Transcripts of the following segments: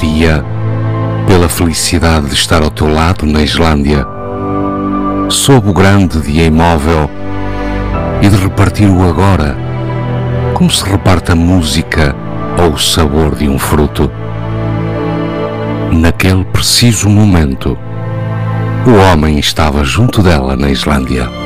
daria pela felicidade de estar ao teu lado na Islândia, sob o grande dia imóvel e de repartir o agora, como se reparte a música ou o sabor de um fruto. Naquele preciso momento, o homem estava junto dela na Islândia.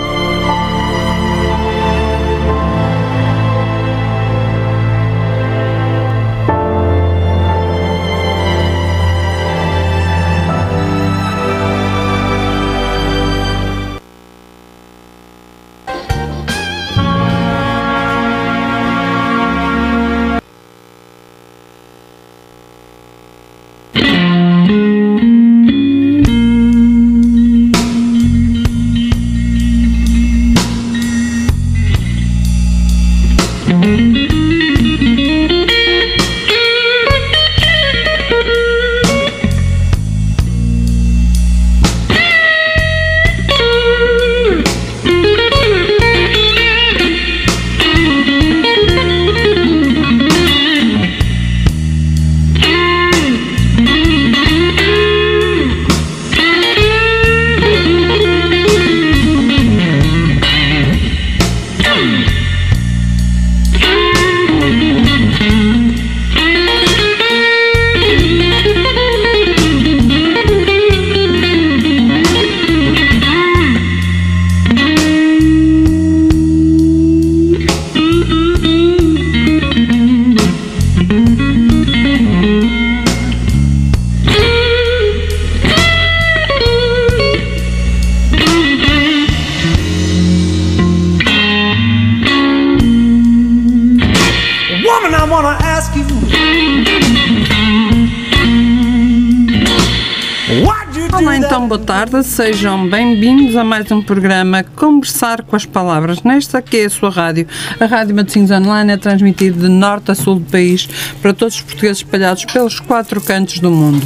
Sejam bem-vindos a mais um programa Conversar com as Palavras. Nesta que é a sua rádio, a Rádio Matosinhos Online é transmitida de norte a sul do país para todos os portugueses espalhados pelos quatro cantos do mundo.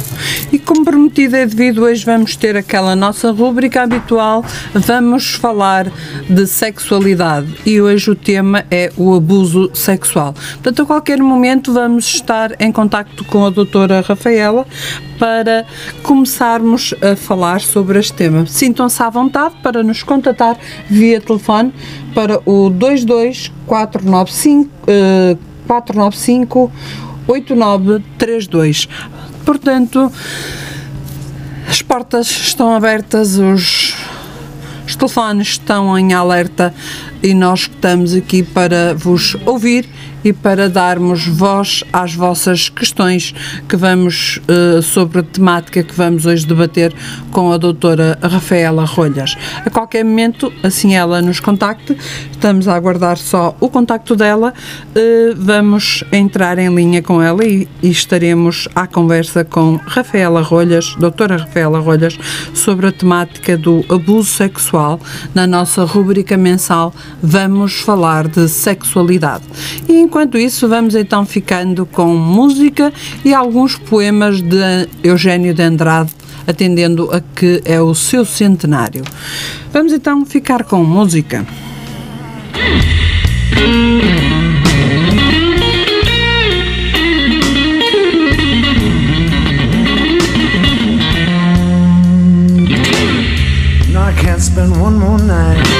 E como prometido é devido, hoje vamos ter aquela nossa rúbrica habitual, vamos falar de sexualidade e hoje o tema é o abuso sexual. Portanto, a qualquer momento vamos estar em contacto com a doutora Rafaela para começarmos a falar sobre este tema. Sintam-se à vontade para nos contatar via telefone para o 22 495 uh, 495 8932. Portanto, as portas estão abertas, os, os telefones estão em alerta e nós estamos aqui para vos ouvir e para darmos voz às vossas questões que vamos uh, sobre a temática que vamos hoje debater com a doutora Rafaela Rolhas. A qualquer momento, assim ela nos contacte, estamos a aguardar só o contacto dela, uh, vamos entrar em linha com ela e, e, estaremos à conversa com Rafaela Rolhas, doutora Rafaela Rolhas, sobre a temática do abuso sexual na nossa rubrica mensal Vamos Falar de Sexualidade. E Enquanto isso, vamos então ficando com música e alguns poemas de Eugênio de Andrade, atendendo a que é o seu centenário. Vamos então ficar com música. Spend one more night.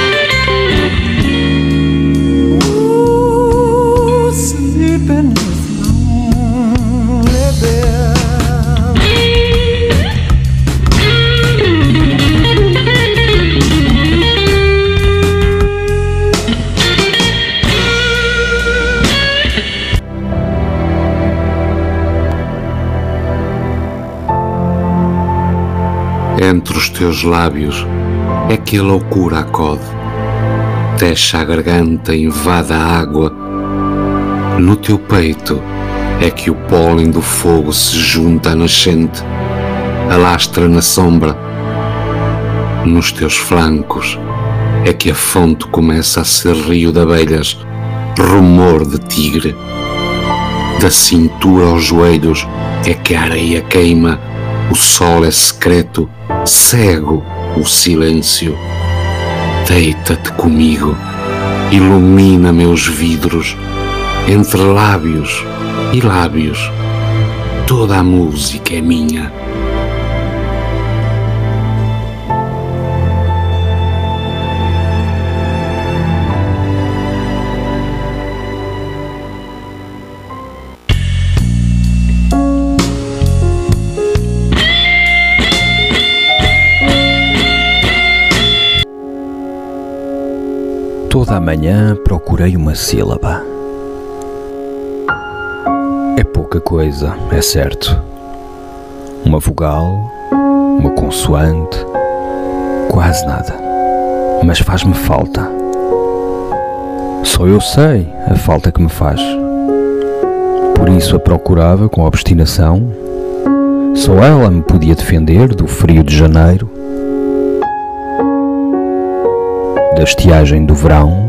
Teus lábios é que a loucura acode, deixa a garganta, invada a água. No teu peito é que o pólen do fogo se junta à nascente, alastra na sombra. Nos teus flancos é que a fonte começa a ser rio de abelhas, rumor de tigre. Da cintura aos joelhos é que a areia queima, o sol é secreto cego o silêncio. Deita-te comigo, ilumina meus vidros, entre lábios e lábios, toda a música é minha. Toda a manhã procurei uma sílaba. É pouca coisa, é certo. Uma vogal, uma consoante, quase nada. Mas faz-me falta. Só eu sei a falta que me faz. Por isso a procurava com obstinação. Só ela me podia defender do frio de janeiro da estiagem do verão.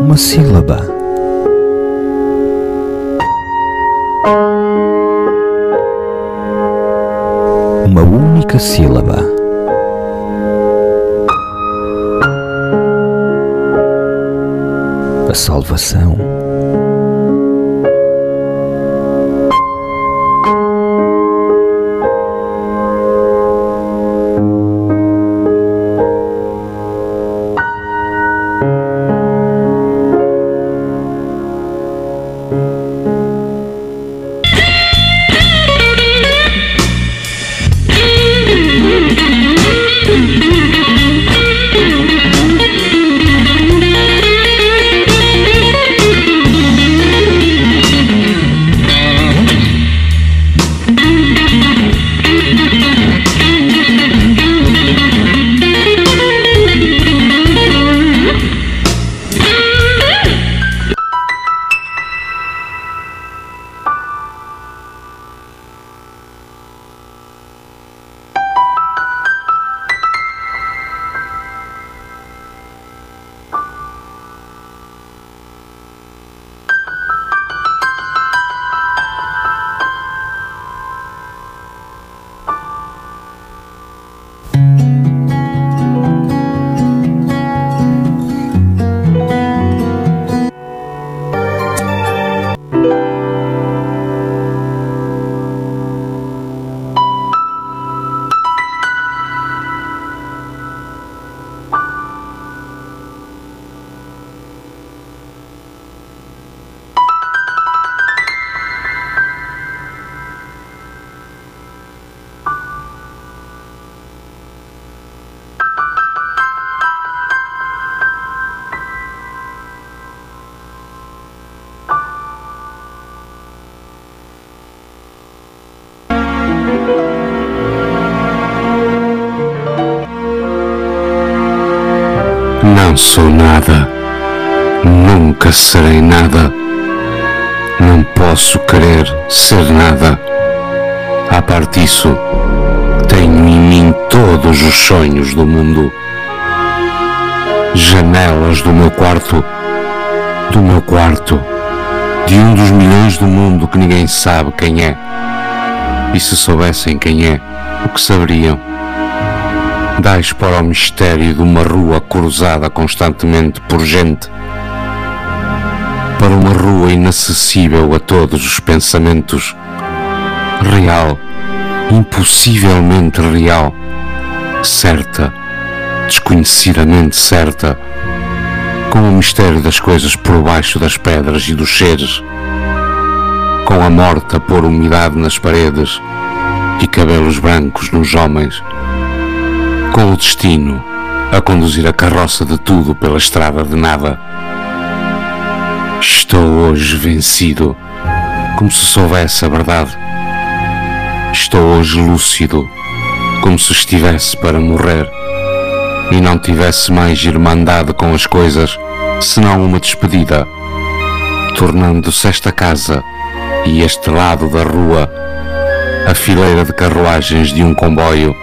Uma sílaba. Uma única sílaba. A salvação. Sou nada, nunca serei nada, não posso querer ser nada. A parte disso, tenho em mim todos os sonhos do mundo. Janelas do meu quarto, do meu quarto, de um dos milhões do mundo que ninguém sabe quem é. E se soubessem quem é, o que saberiam? Dais para o mistério de uma rua cruzada constantemente por gente, para uma rua inacessível a todos os pensamentos, real, impossivelmente real, certa, desconhecidamente certa, com o mistério das coisas por baixo das pedras e dos seres, com a morte a pôr umidade nas paredes e cabelos brancos nos homens com o destino a conduzir a carroça de tudo pela estrada de nada. Estou hoje vencido, como se soubesse a verdade. Estou hoje lúcido, como se estivesse para morrer e não tivesse mais irmandade com as coisas, senão uma despedida, tornando-se esta casa e este lado da rua a fileira de carruagens de um comboio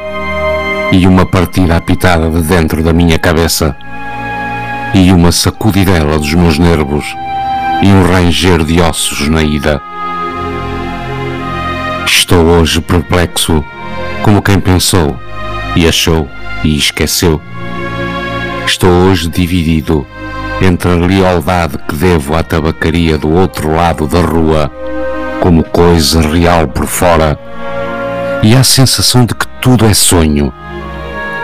e uma partida apitada de dentro da minha cabeça, e uma sacudidela dos meus nervos, e um ranger de ossos na ida. Estou hoje perplexo, como quem pensou e achou e esqueceu. Estou hoje dividido entre a lealdade que devo à tabacaria do outro lado da rua, como coisa real por fora, e a sensação de que tudo é sonho,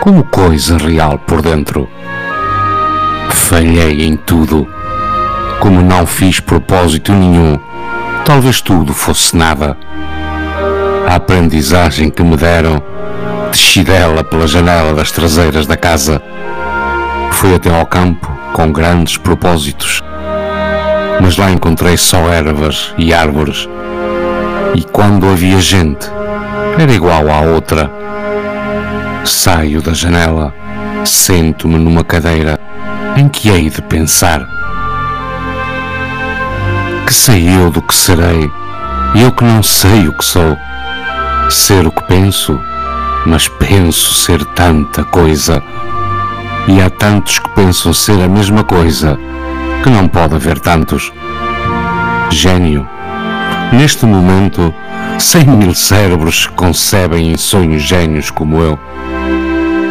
como coisa real por dentro. Falhei em tudo, como não fiz propósito nenhum, talvez tudo fosse nada. A aprendizagem que me deram desci dela pela janela das traseiras da casa. Fui até ao campo com grandes propósitos, mas lá encontrei só ervas e árvores. E quando havia gente, era igual à outra. Saio da janela, sento-me numa cadeira em que hei de pensar. Que sei eu do que serei, eu que não sei o que sou. Ser o que penso, mas penso ser tanta coisa. E há tantos que pensam ser a mesma coisa, que não pode haver tantos. Gênio. Neste momento, cem mil cérebros concebem em sonhos gênios como eu.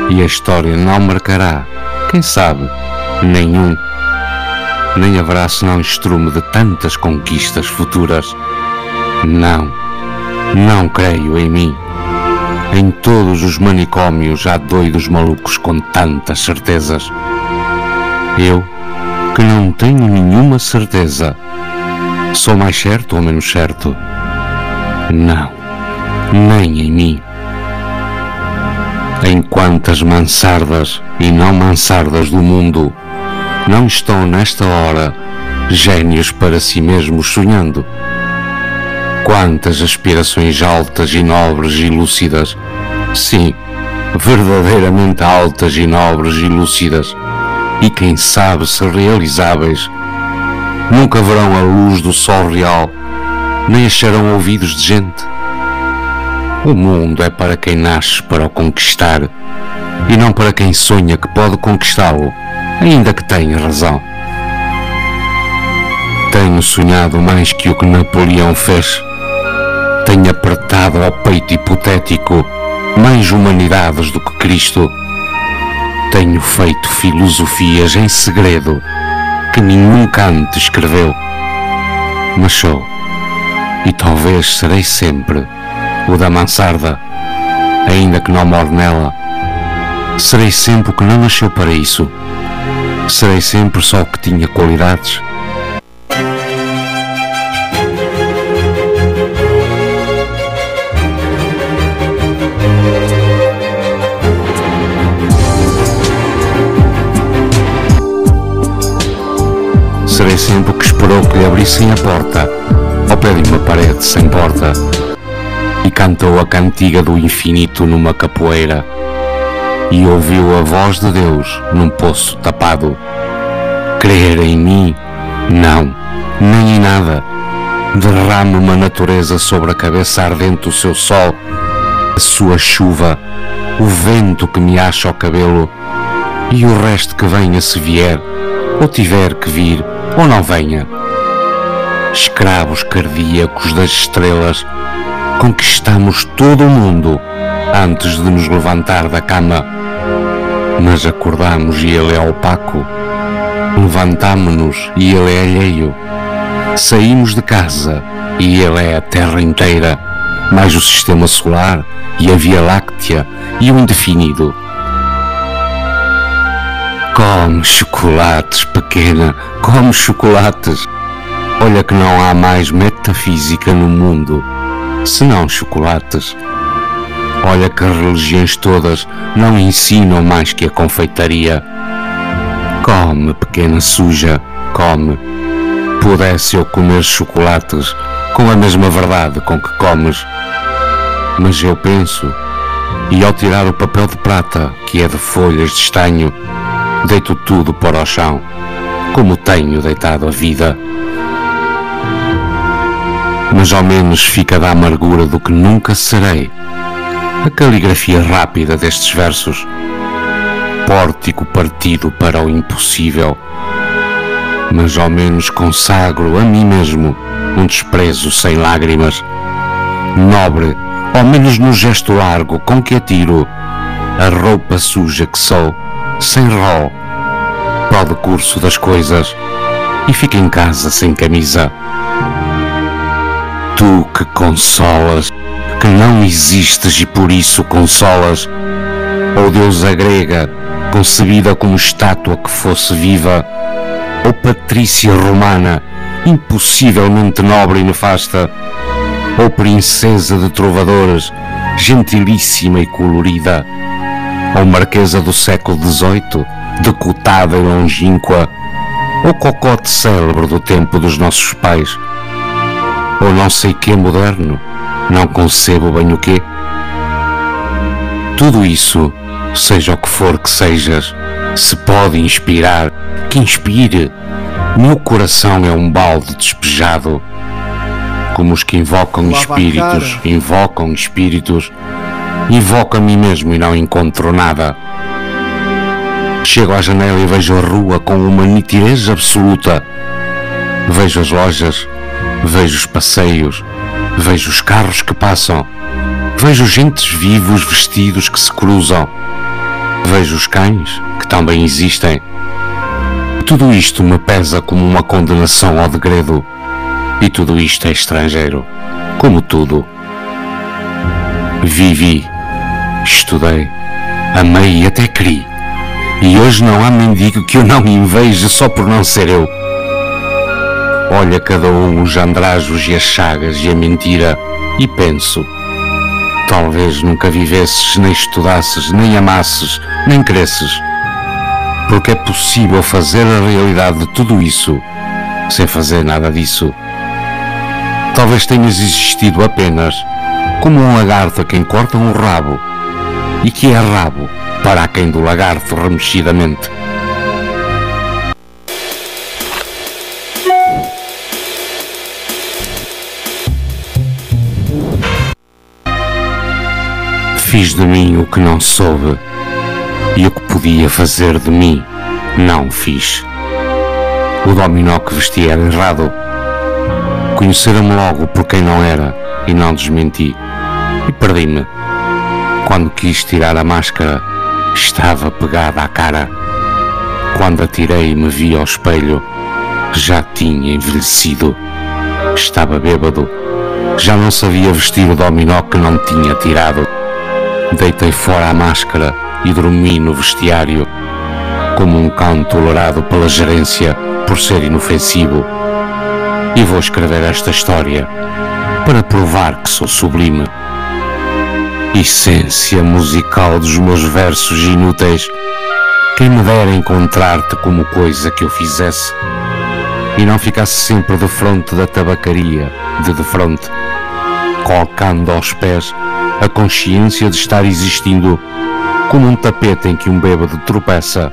E a história não marcará, quem sabe, nenhum. Nem haverá senão estrume de tantas conquistas futuras. Não, não creio em mim. Em todos os manicômios há doidos malucos com tantas certezas. Eu, que não tenho nenhuma certeza, sou mais certo ou menos certo? Não, nem em mim. Em quantas mansardas e não mansardas do mundo não estão nesta hora gênios para si mesmos sonhando? Quantas aspirações altas e nobres e lúcidas, sim, verdadeiramente altas e nobres e lúcidas, e quem sabe se realizáveis, nunca verão a luz do sol real, nem acharão ouvidos de gente. O mundo é para quem nasce para o conquistar e não para quem sonha que pode conquistá-lo, ainda que tenha razão. Tenho sonhado mais que o que Napoleão fez. Tenho apertado ao peito hipotético mais humanidades do que Cristo. Tenho feito filosofias em segredo que nenhum Kant escreveu. Mas sou, e talvez serei sempre, o da mansarda, ainda que não more nela. Serei sempre o que não nasceu para isso. Serei sempre só o que tinha qualidades. Serei sempre o que esperou que lhe abrissem a porta, ao pé de uma parede sem porta, e cantou a cantiga do infinito numa capoeira, e ouviu a voz de Deus num poço tapado. Crer em mim? Não, nem em nada. Derrame uma natureza sobre a cabeça ardente o seu sol, a sua chuva, o vento que me acha o cabelo, e o resto que venha se vier, ou tiver que vir, ou não venha. Escravos cardíacos das estrelas, conquistamos todo o mundo antes de nos levantar da cama. Mas acordamos e ele é opaco. Levantamo-nos e ele é alheio. Saímos de casa e ele é a terra inteira, mais o sistema solar e a Via Láctea e o indefinido. Come chocolates, pequena, come chocolates. Olha que não há mais metafísica no mundo, senão chocolates. Olha que religiões todas não ensinam mais que a confeitaria. Come, pequena suja, come. Pudesse eu comer chocolates com a mesma verdade com que comes. Mas eu penso, e ao tirar o papel de prata, que é de folhas de estanho, deito tudo para o chão, como tenho deitado a vida. Mas ao menos fica da amargura do que nunca serei. A caligrafia rápida destes versos. Pórtico partido para o impossível. Mas ao menos consagro a mim mesmo um desprezo sem lágrimas. Nobre ao menos no gesto largo com que atiro a roupa suja que sou, sem rol, para o decurso das coisas e fico em casa sem camisa. Tu que consolas, que não existes e por isso consolas, ou deusa grega, concebida como estátua que fosse viva, ou patrícia romana, impossivelmente nobre e nefasta, ou princesa de trovadores, gentilíssima e colorida, ou marquesa do século XVIII, decotada e longínqua, ou cocote célebre do tempo dos nossos pais, ou não sei que moderno, não concebo bem o quê. Tudo isso, seja o que for que sejas, se pode inspirar, que inspire. Meu coração é um balde despejado, como os que invocam espíritos, invocam espíritos, invoco a mim mesmo e não encontro nada. Chego à janela e vejo a rua com uma nitidez absoluta. Vejo as lojas, vejo os passeios, vejo os carros que passam, vejo gentes vivos vestidos que se cruzam, vejo os cães que também existem. Tudo isto me pesa como uma condenação ao degredo, e tudo isto é estrangeiro, como tudo. Vivi, estudei, amei e até criei. E hoje não há mendigo que eu não inveje só por não ser eu. Olha cada um os andrajos e as chagas e a mentira e penso. Talvez nunca vivesses, nem estudasses, nem amasses, nem cresces. Porque é possível fazer a realidade de tudo isso sem fazer nada disso. Talvez tenhas existido apenas como um lagarto a quem corta um rabo e que é rabo para quem do lagarto remexidamente. Fiz de mim o que não soube e o que podia fazer de mim não fiz. O dominó que vesti era errado. Conheceram-me logo por quem não era e não desmenti. E perdi-me. Quando quis tirar a máscara, estava pegada à cara. Quando a tirei e me vi ao espelho, já tinha envelhecido. Estava bêbado. Já não sabia vestir o dominó que não tinha tirado. Deitei fora a máscara e dormi no vestiário, como um cão tolerado pela gerência por ser inofensivo. E vou escrever esta história para provar que sou sublime essência musical dos meus versos inúteis. Quem me dera encontrar-te como coisa que eu fizesse e não ficasse sempre de fronte da tabacaria, de de fronte, colocando aos pés a consciência de estar existindo como um tapete em que um bêbado tropeça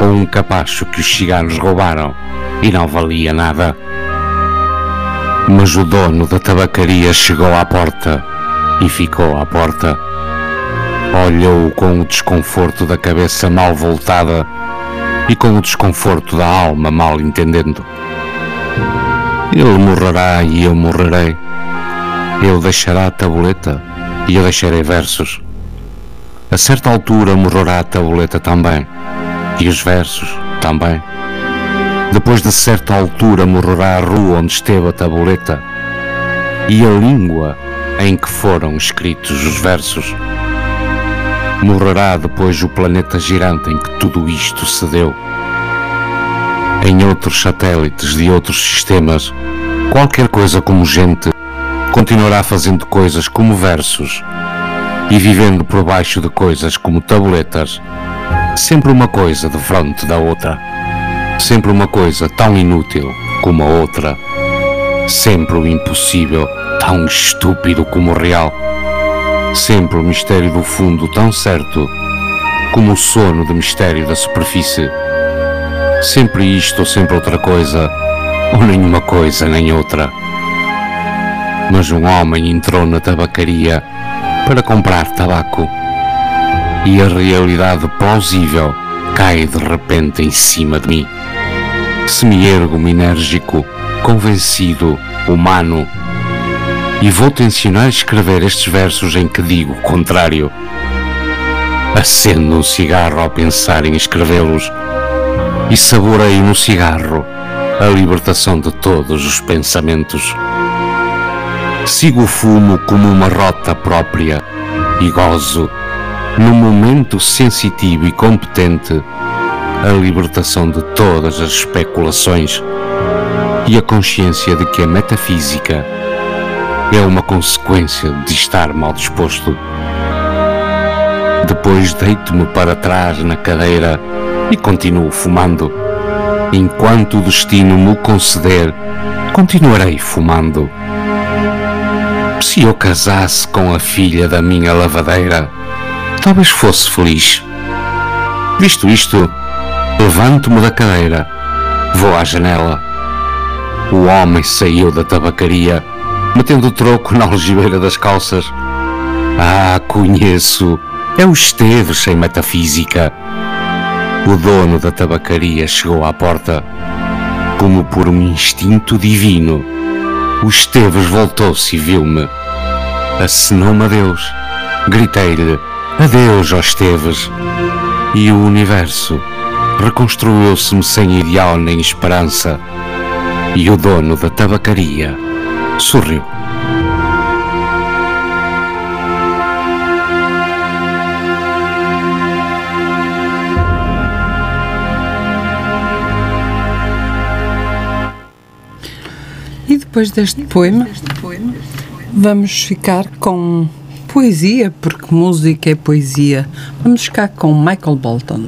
ou um capacho que os ciganos roubaram e não valia nada. Mas o dono da tabacaria chegou à porta e ficou à porta. Olhou-o com o desconforto da cabeça mal voltada e com o desconforto da alma mal entendendo. Ele morrerá e eu morrerei. Ele deixará a tabuleta e eu deixarei versos. A certa altura morrerá a tabuleta também e os versos também. Depois de certa altura morrerá a rua onde esteve a tabuleta e a língua em que foram escritos os versos. Morrerá depois o planeta girante em que tudo isto se deu. Em outros satélites de outros sistemas, qualquer coisa como gente continuará fazendo coisas como versos e vivendo por baixo de coisas como tabuletas, sempre uma coisa de frente da outra, sempre uma coisa tão inútil como a outra, sempre o impossível tão estúpido como o real. Sempre o mistério do fundo tão certo como o sono de mistério da superfície. Sempre isto ou sempre outra coisa, ou nenhuma coisa nem outra. Mas um homem entrou na tabacaria para comprar tabaco e a realidade plausível cai de repente em cima de mim. Se me ergo enérgico, convencido, humano, e vou-te ensinar a escrever estes versos em que digo o contrário. Acendo um cigarro ao pensar em escrevê-los e saboreio no cigarro a libertação de todos os pensamentos. Sigo o fumo como uma rota própria e gozo, num momento sensitivo e competente, a libertação de todas as especulações e a consciência de que a metafísica é uma consequência de estar mal disposto. Depois deito-me para trás na cadeira e continuo fumando. Enquanto o destino me conceder, continuarei fumando. Se eu casasse com a filha da minha lavadeira, talvez fosse feliz. Visto isto, levanto-me da cadeira, vou à janela. O homem saiu da tabacaria, metendo o troco na algibeira das calças. Ah, conheço, é o Esteves sem metafísica. O dono da tabacaria chegou à porta. Como por um instinto divino, o Esteves voltou-se e viu-me. Acenou-me adeus. Gritei-lhe: Adeus, ó Esteves. E o universo reconstruiu-se-me sem ideal nem esperança. E o dono da tabacaria sorriu. Depois deste poema, vamos ficar com poesia, porque música é poesia. Vamos ficar com Michael Bolton.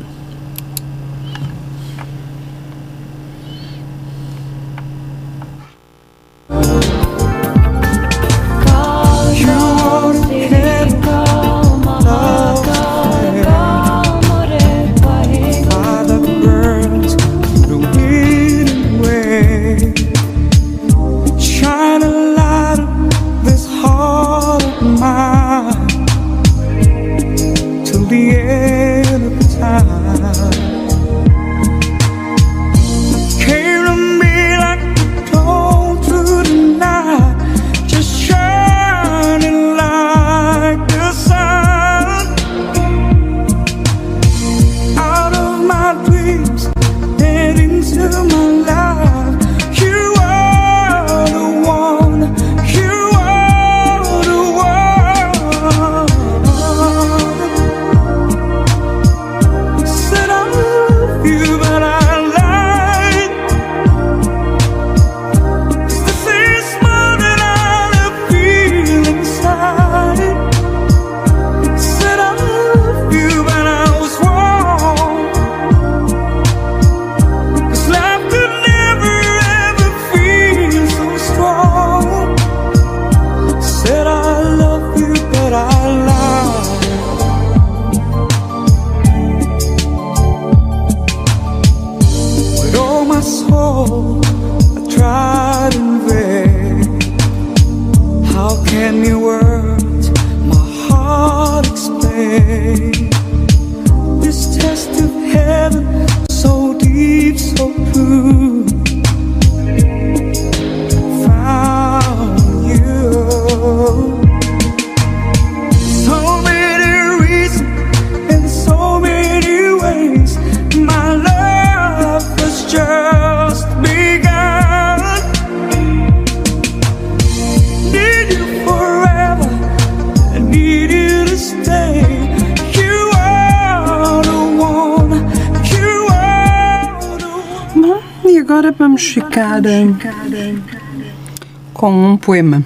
Com um poema.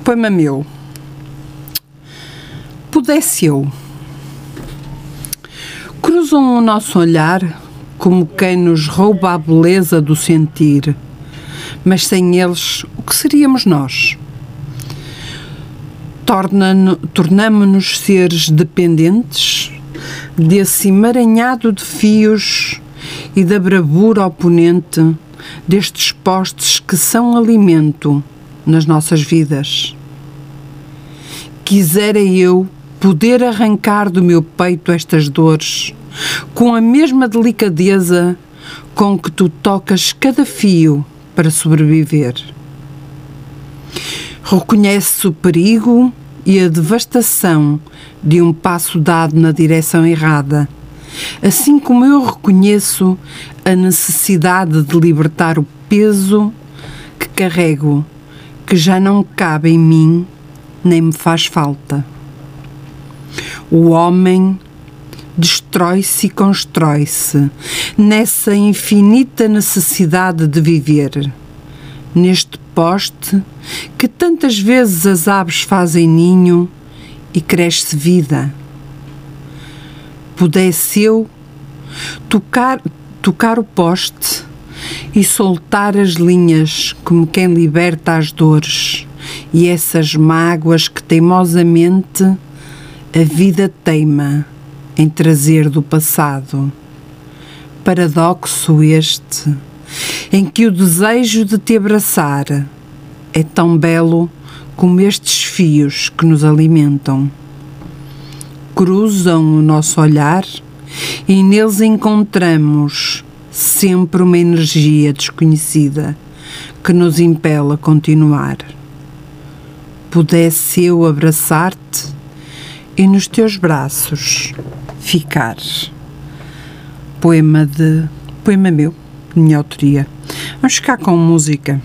Um poema meu. Pudesse eu. Cruzam o nosso olhar como quem nos rouba a beleza do sentir, mas sem eles, o que seríamos nós? Torna- Tornamo-nos seres dependentes desse emaranhado de fios e da bravura oponente destes postes que são alimento nas nossas vidas. Quisera eu poder arrancar do meu peito estas dores com a mesma delicadeza com que tu tocas cada fio para sobreviver. Reconhece o perigo e a devastação de um passo dado na direção errada, assim como eu reconheço a necessidade de libertar o peso carrego, que já não cabe em mim nem me faz falta. O homem destrói-se e constrói-se nessa infinita necessidade de viver, neste poste que tantas vezes as aves fazem ninho e cresce vida. Pudesse eu tocar, tocar o poste e soltar as linhas como quem liberta as dores e essas mágoas que teimosamente a vida teima em trazer do passado. Paradoxo este, em que o desejo de te abraçar é tão belo como estes fios que nos alimentam. Cruzam o nosso olhar e neles encontramos sempre uma energia desconhecida que nos impele a continuar. Pudesse eu abraçar-te e nos teus braços ficar. Poema de poema meu, minha autoria. Vamos ficar com música.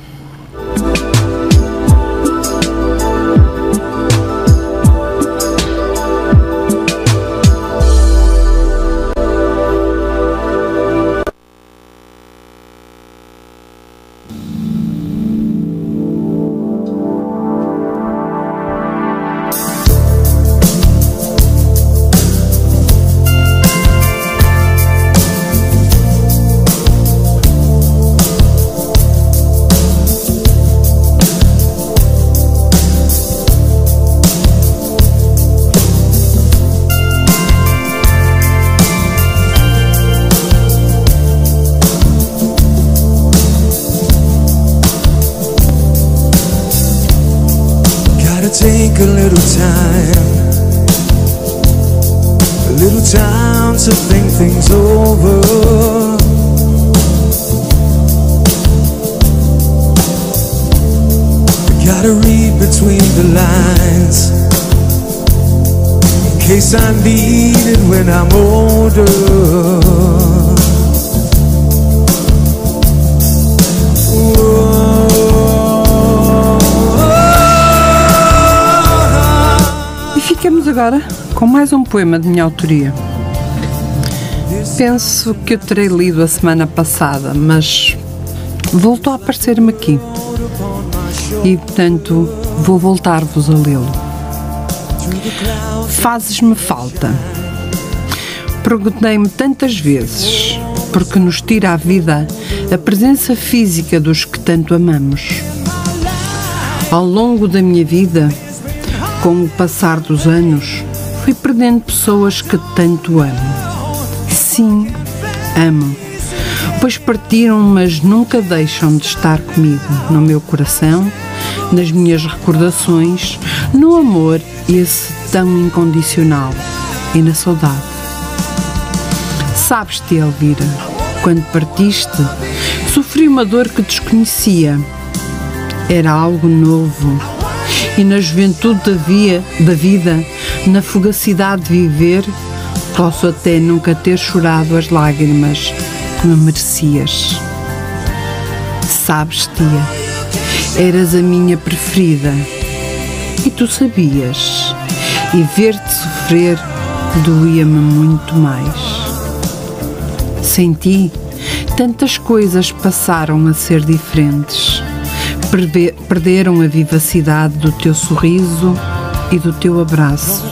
Poema de minha autoria. Penso que eu terei lido a semana passada, mas voltou a aparecer-me aqui. E, portanto, vou voltar-vos a lê-lo. Fazes-me falta. Perguntei-me tantas vezes porque nos tira a vida a presença física dos que tanto amamos. Ao longo da minha vida, com o passar dos anos, fui perdendo pessoas que tanto amo. Sim, amo. Pois partiram, mas nunca deixam de estar comigo, no meu coração, nas minhas recordações, no amor esse tão incondicional e na saudade. Sabes-te, Elvira, quando partiste, sofri uma dor que desconhecia. Era algo novo. E na juventude da, via, da vida, na fugacidade de viver, posso até nunca ter chorado as lágrimas que me merecias. Sabes, tia, eras a minha preferida. E tu sabias. E ver-te sofrer doía-me muito mais. Sem ti, tantas coisas passaram a ser diferentes. Perderam a vivacidade do teu sorriso e do teu abraço.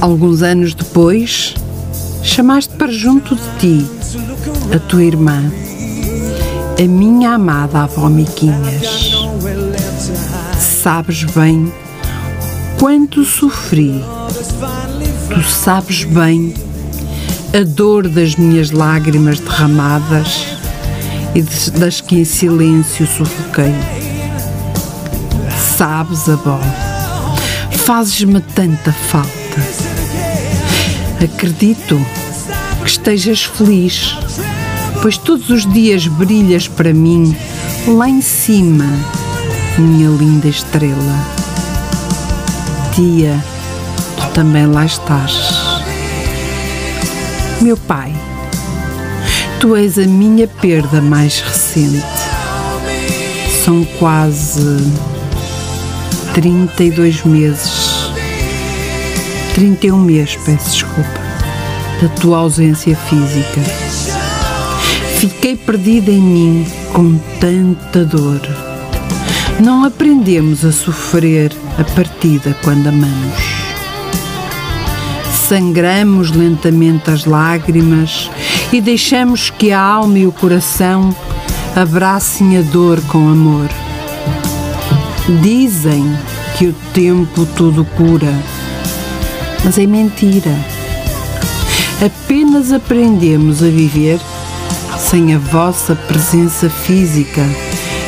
Alguns anos depois, chamaste para junto de ti a tua irmã, a minha amada avó Miquinhas. Sabes bem quanto sofri. Tu sabes bem a dor das minhas lágrimas derramadas e das que em silêncio sufoquei. Sabes, avó, fazes-me tanta falta. Acredito que estejas feliz, pois todos os dias brilhas para mim lá em cima, minha linda estrela. Tia, tu também lá estás. Meu pai, tu és a minha perda mais recente. São quase 32 meses. 31 meses, peço desculpa, da tua ausência física. Fiquei perdida em mim com tanta dor. Não aprendemos a sofrer a partida quando amamos. Sangramos lentamente as lágrimas e deixamos que a alma e o coração abracem a dor com amor. Dizem que o tempo tudo cura, mas é mentira. Apenas aprendemos a viver sem a vossa presença física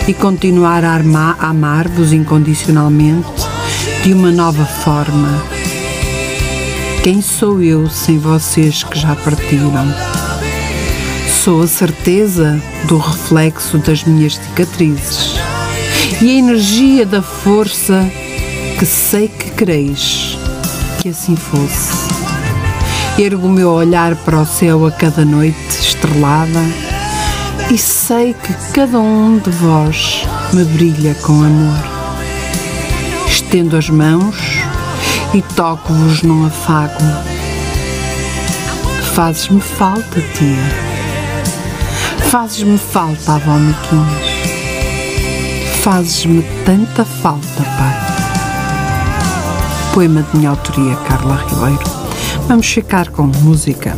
e continuar a amar-vos incondicionalmente de uma nova forma. Quem sou eu sem vocês que já partiram? Sou a certeza do reflexo das minhas cicatrizes e a energia da força que sei que quereis que assim fosse. Ergo o meu olhar para o céu a cada noite estrelada e sei que cada um de vós me brilha com amor. Estendo as mãos e toco-vos num afago. Fazes-me falta, tia. Fazes-me falta, avó Miquinhas. Fazes-me tanta falta, pai. Poema de minha autoria, Carla Ribeiro. Vamos ficar com música.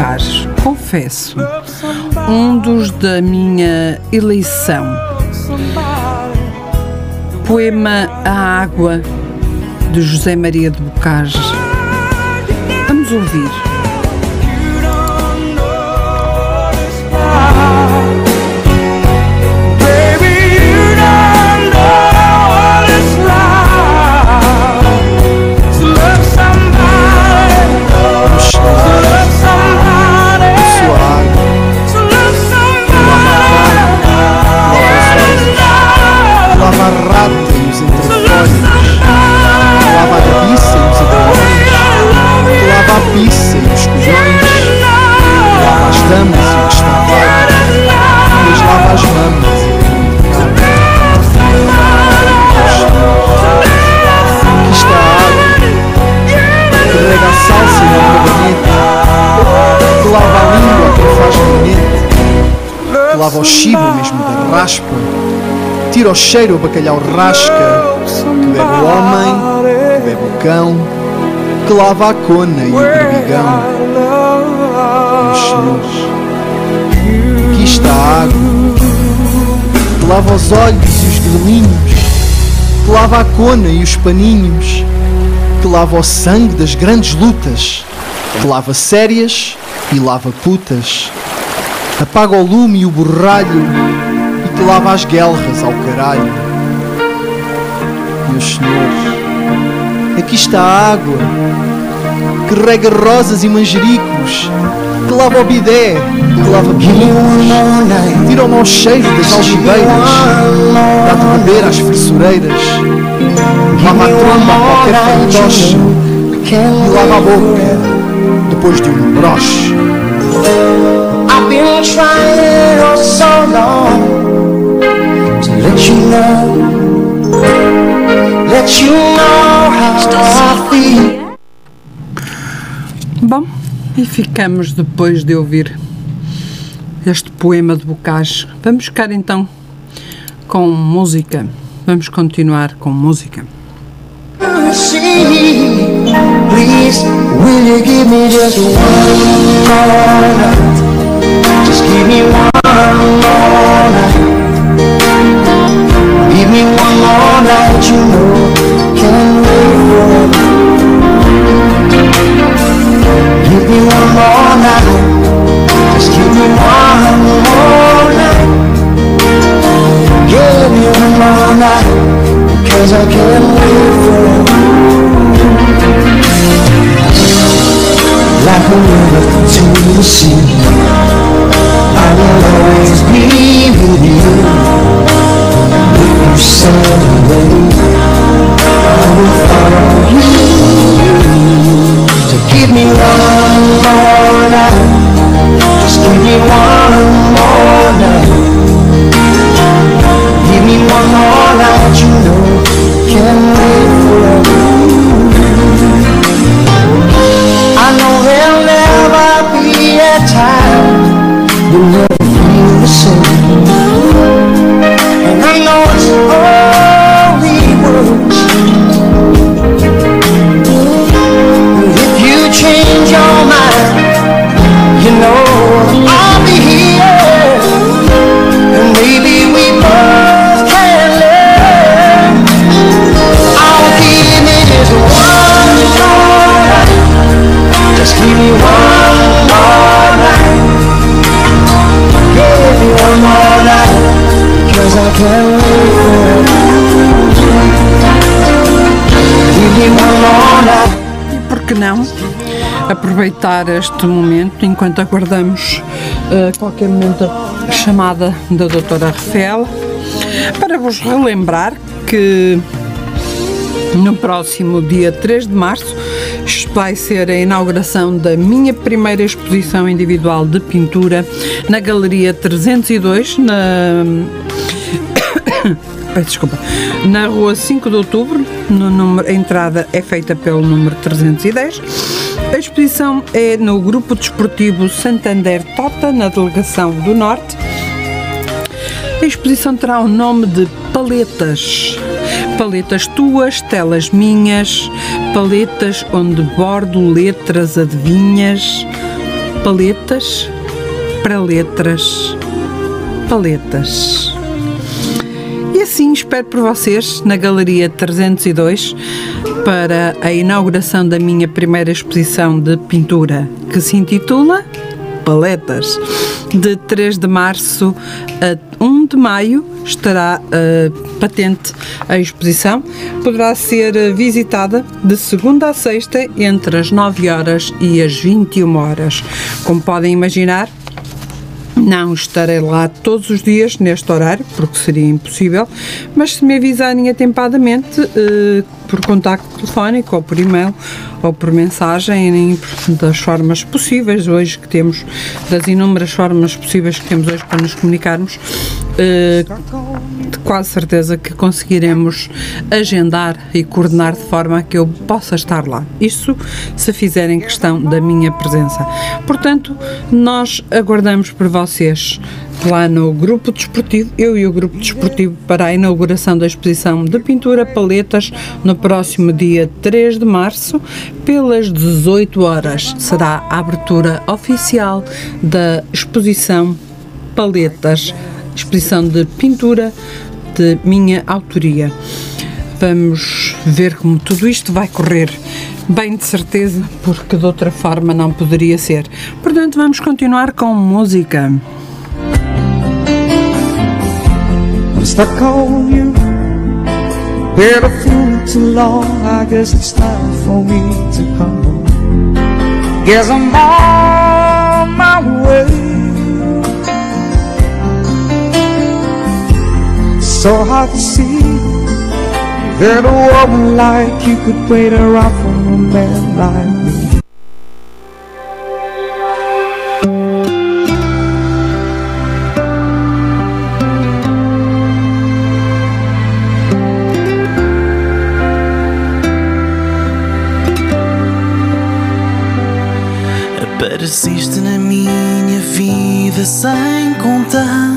Bocage. Confesso, um dos da minha eleição. Poema A Água, de José Maria de Bocage. Vamos ouvir. Desprezamos o que está mal. Nos lava as mãos e a água que rega a salsa e não bonito, que lava a língua que faz bonito, que lava o chibo mesmo que raspa, tira o cheiro o bacalhau rasca, que bebe o homem, que bebe o cão, que lava a cona e o berbigão. Os senhores. Lava os olhos e os grelinhos, que lava a cona e os paninhos, que lava o sangue das grandes lutas, que lava sérias e lava putas, apaga o lume e o borralho e que lava as guelras ao caralho. Meus senhores, aqui está a água que rega rosas e manjericos, que lava o bidé, que lava pinicos, tira o mau cheiro das algibeiras, dá de beber às fressureiras, lava a tromba a qualquer fantoche e lava a boca depois de um broche. I've been trying oh so long to let you know, let you know how I feel. E ficamos depois de ouvir este poema de Bocage. Vamos ficar então com música. Vamos continuar com música. Give me one more night. Just give me one more night. Give me one more night. Cause I can't wait forever. Like a river to the sea. I will always be with you. If you sail away, I will follow you. Give me one more night. Just give me one more night. Give me one more night, you know. Can't wait forever. I know there'll never be a time you'll never feel the same. And I know it's aproveitar este momento enquanto aguardamos eh, qualquer momento a chamada da doutora Rafaela para vos relembrar que no próximo dia 3 de março vai ser a inauguração da minha primeira exposição individual de pintura na Galeria 302, na desculpa. Na rua 5 de outubro, número, a entrada é feita pelo número 310. A exposição é no Grupo Desportivo Santander Tota, na Delegação do Norte. A exposição terá o nome de Paletas. Paletas tuas, telas minhas, paletas onde bordo letras adivinhas, paletas para letras, paletas. Assim espero por vocês na Galeria 302 para a inauguração da minha primeira exposição de pintura que se intitula Paletas. De 3 de março a 1 de maio estará uh, patente a exposição. Poderá ser uh, visitada de segunda a sexta entre as 9 horas e as 21 horas. Como podem imaginar, não estarei lá todos os dias neste horário, porque seria impossível, mas se me avisarem atempadamente, eh, por contacto telefónico ou por e-mail ou por mensagem, em- das formas possíveis hoje que temos, das inúmeras formas possíveis que temos hoje para nos comunicarmos, eh, de quase certeza que conseguiremos agendar e coordenar de forma que eu possa estar lá. Isso se fizerem questão da minha presença. Portanto, nós aguardamos por vocês lá no Grupo Desportivo, eu e o Grupo Desportivo, para a inauguração da exposição de pintura paletas no próximo dia 3 de março, pelas 18 horas. Será a abertura oficial da exposição Paletas, exposição de pintura de minha autoria. Vamos ver como tudo isto vai correr. Bem de certeza, porque de outra forma não poderia ser. Portanto, vamos continuar com música. Been a fool too long. I guess it's time for me to come. Guess I'm on my way. So hard to see that a woman like you could wait around for a man like me. Apareciste na minha vida sem contar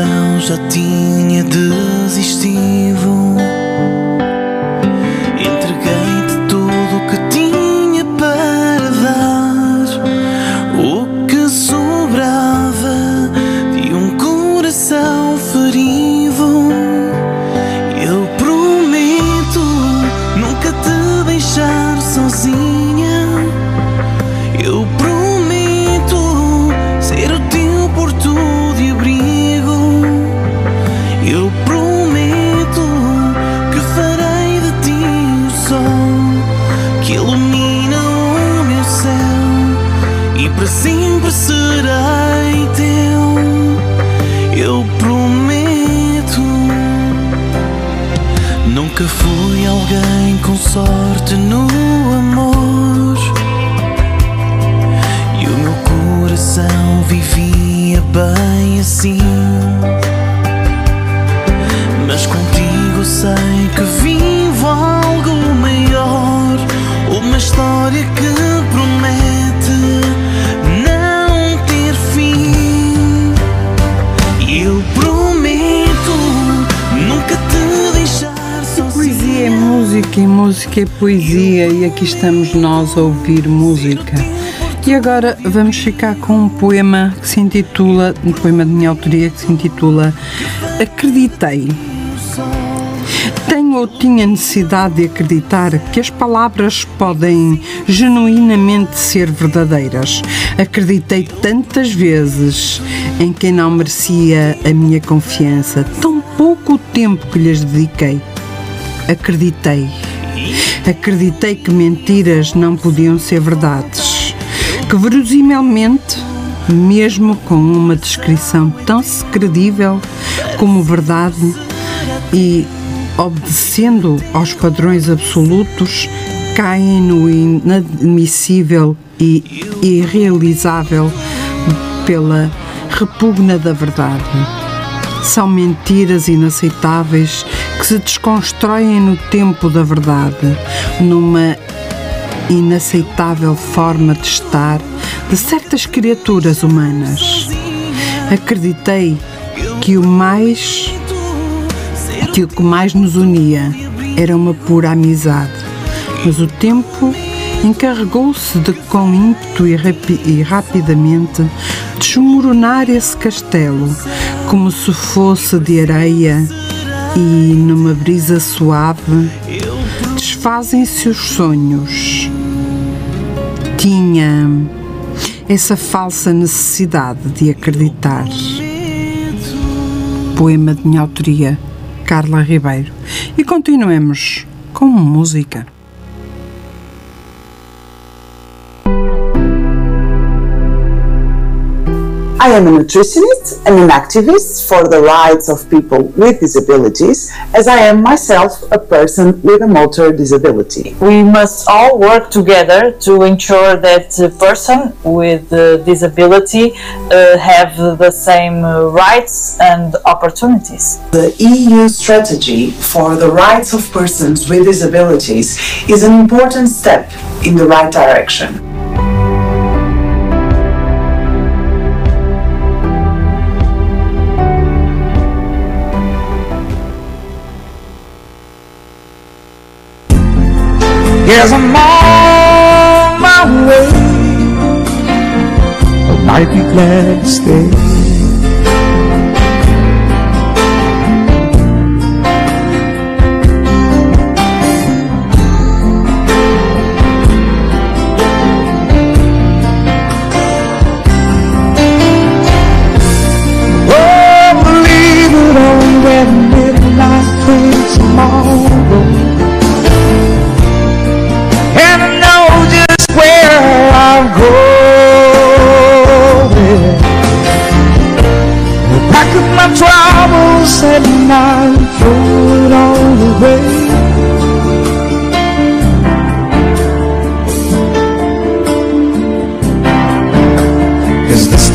coração já tinha desistido música é poesia e aqui estamos nós a ouvir música. E agora vamos ficar com um poema que se intitula, um poema de minha autoria que se intitula Acreditei. Tenho ou tinha necessidade de acreditar que as palavras podem genuinamente ser verdadeiras. Acreditei tantas vezes em quem não merecia a minha confiança, tão pouco tempo que lhes dediquei. Acreditei. Acreditei que mentiras não podiam ser verdades. Que verosimilmente, mesmo com uma descrição tão credível como verdade e obedecendo aos padrões absolutos, caem no inadmissível e irrealizável pela repugna da verdade. São mentiras inaceitáveis que se desconstroem no tempo da verdade, numa inaceitável forma de estar de certas criaturas humanas. Acreditei que o mais que o que mais nos unia era uma pura amizade, mas o tempo encarregou-se de, com ímpeto e, rapi e rapidamente, desmoronar esse castelo, como se fosse de areia e, numa brisa suave, desfazem-se os sonhos. Tinha essa falsa necessidade de acreditar. Poema de minha autoria, Carla Ribeiro. E continuemos com música. I am a nutritionist and an activist for the rights of people with disabilities, as I am myself a person with a motor disability. We must all work together to ensure that the person with the disability uh, have the same rights and opportunities. The EU strategy for the rights of persons with disabilities is an important step in the right direction. Yes, I'm on my way. I might be glad to stay.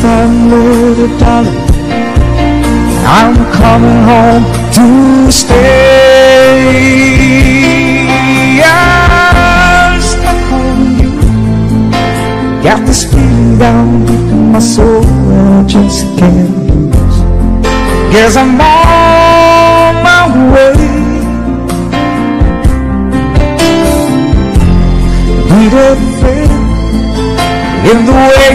Little darling, I'm coming home to stay. I'm stuck on you. Got this feeling down in my soul I just can't lose. Guess I'm on my way. Need a in the way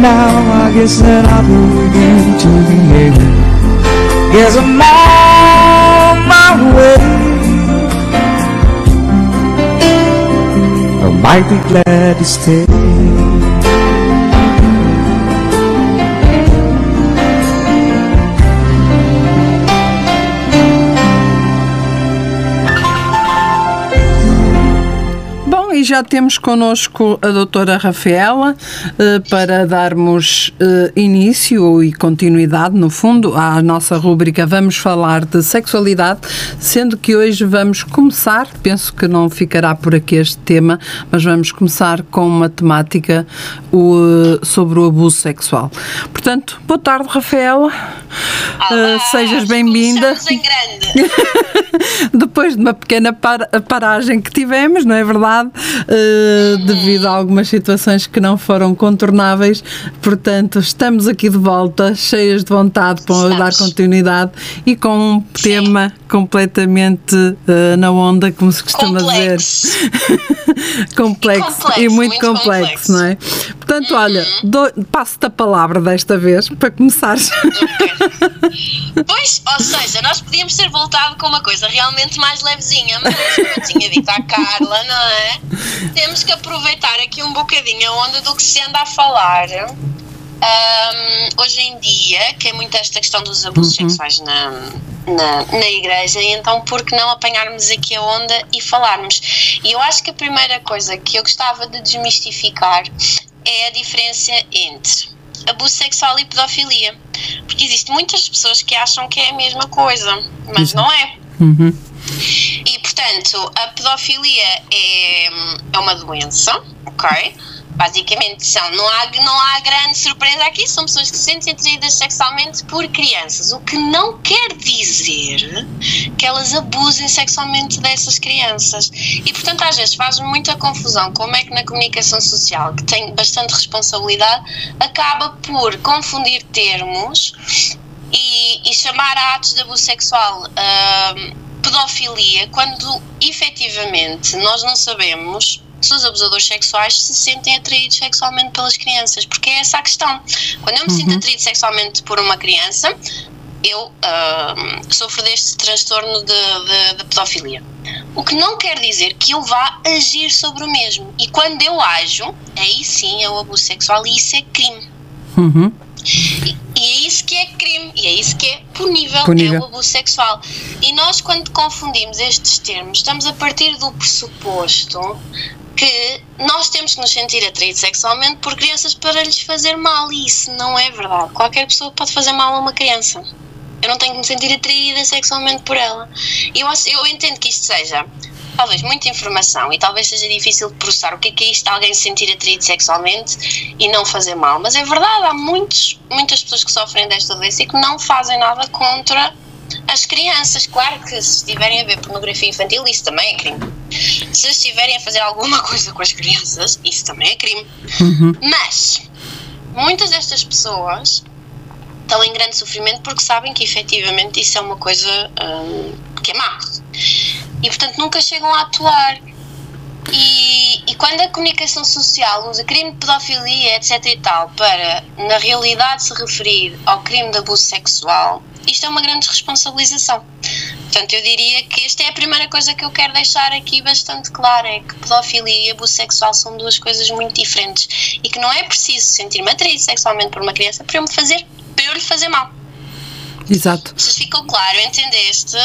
now. I guess that I'll begin to behave. Guess I'm on my way. I might be glad to stay. Já temos connosco a doutora Rafaela eh, para darmos eh, início e continuidade, no fundo, à nossa rúbrica Vamos Falar de Sexualidade, sendo que hoje vamos começar, penso que não ficará por aqui este tema, mas vamos começar com uma temática eh, sobre o abuso sexual. Portanto, boa tarde, Rafaela. Eh, sejas bem-vinda. Começamos em grande. Depois de uma pequena par- paragem que tivemos, não é verdade? Uh, devido a algumas situações que não foram contornáveis. Portanto, estamos aqui de volta, cheias de vontade para dar continuidade e com um tema completamente uh, na onda, como se costuma Complexo. dizer. complexo, E complexo, e muito, muito complexo, complexo. não é? Portanto, olha, dou- passo-te a palavra desta vez para começares. Pois, ou seja, nós podíamos ter voltado com uma coisa realmente mais levezinha, mas como eu tinha dito à Carla, não é? Temos que aproveitar aqui um bocadinho a onda do que se anda a falar. ahm, hoje em dia, que é muito esta questão dos abusos sexuais na, na, na igreja, e então por que não apanharmos aqui a onda e falarmos? E eu acho que a primeira coisa que eu gostava de desmistificar é a diferença entre abuso sexual e pedofilia. Porque existem muitas pessoas que acham que é a mesma coisa, mas não é. Uhum. E portanto, a pedofilia é, é uma doença, ok? Basicamente, são, não, há, não há grande surpresa aqui, são pessoas que se sentem atraídas sexualmente por crianças, o que não quer dizer que elas abusem sexualmente dessas crianças. E portanto, às vezes faz muita confusão como é que na comunicação social, que tem bastante responsabilidade, acaba por confundir termos e, e chamar a atos de abuso sexual ahm, pedofilia quando efetivamente nós não sabemos se os abusadores sexuais se sentem atraídos sexualmente pelas crianças, porque é essa a questão. Quando eu me sinto atraído sexualmente por uma criança, eu ahm, sofro deste transtorno de, de- de pedofilia. O que não quer dizer que eu vá agir sobre o mesmo. E quando eu ajo, aí sim é o abuso sexual e isso é crime. Uhum. E é isso que é crime, e é isso que é punível, Punível. é o abuso sexual. E nós, quando confundimos estes termos, estamos a partir do pressuposto que nós temos que nos sentir atraídos sexualmente por crianças para lhes fazer mal, e isso não é verdade. Qualquer pessoa pode fazer mal a uma criança. Eu não tenho que me sentir atraída sexualmente por ela. E eu, eu entendo que isto seja talvez muita informação e talvez seja difícil de processar o que é que é isto de alguém se sentir atraído sexualmente e não fazer mal. Mas é verdade, há muitos, muitas pessoas que sofrem desta doença e que não fazem nada contra as crianças. Claro que se estiverem a ver pornografia infantil, isso também é crime. Se estiverem a fazer alguma coisa com as crianças, isso também é crime. Mas muitas destas pessoas estão em grande sofrimento porque sabem que efetivamente isso é uma coisa hum, que é má. E portanto nunca chegam a atuar. E, e quando a comunicação social usa crime de pedofilia, etc e tal, para, na realidade, se referir ao crime de abuso sexual, isto é uma grande responsabilização. Portanto, eu diria que esta é a primeira coisa que eu quero deixar aqui bastante clara, é que pedofilia e abuso sexual são duas coisas muito diferentes e que não é preciso sentir-me sexualmente por uma criança para eu me fazer, para eu lhe fazer mal. Exato. Se ficou claro, entendeste?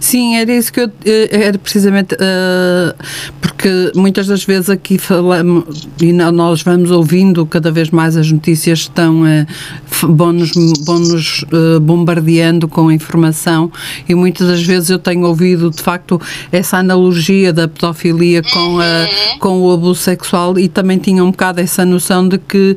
Sim, era isso que eu. eh, Era precisamente. eh, porque muitas das vezes aqui falamos. E nós vamos ouvindo cada vez mais as notícias estão. eh, vão-nos vão-nos, eh, bombardeando com informação e muitas das vezes eu tenho ouvido de facto essa analogia da pedofilia com, a, com o abuso sexual e também tinha um bocado essa noção de que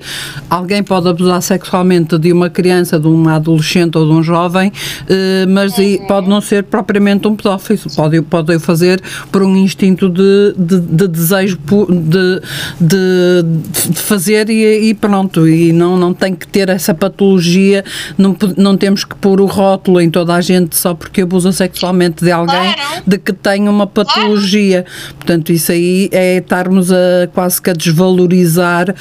alguém pode abusar sexualmente de uma criança, de uma adolescente ou de um jovem, eh, mas aí pode não ser propriamente um pedófilo, pode, pode o fazer por um instinto de, de, de desejo pu- de, de, de fazer e, e pronto, e não, não tem que ter essa patologia, não, não temos que pôr o rótulo em toda a gente só porque abusa sexualmente de alguém de que tem uma patologia. Portanto, isso aí é estarmos a quase que a desvalorizar.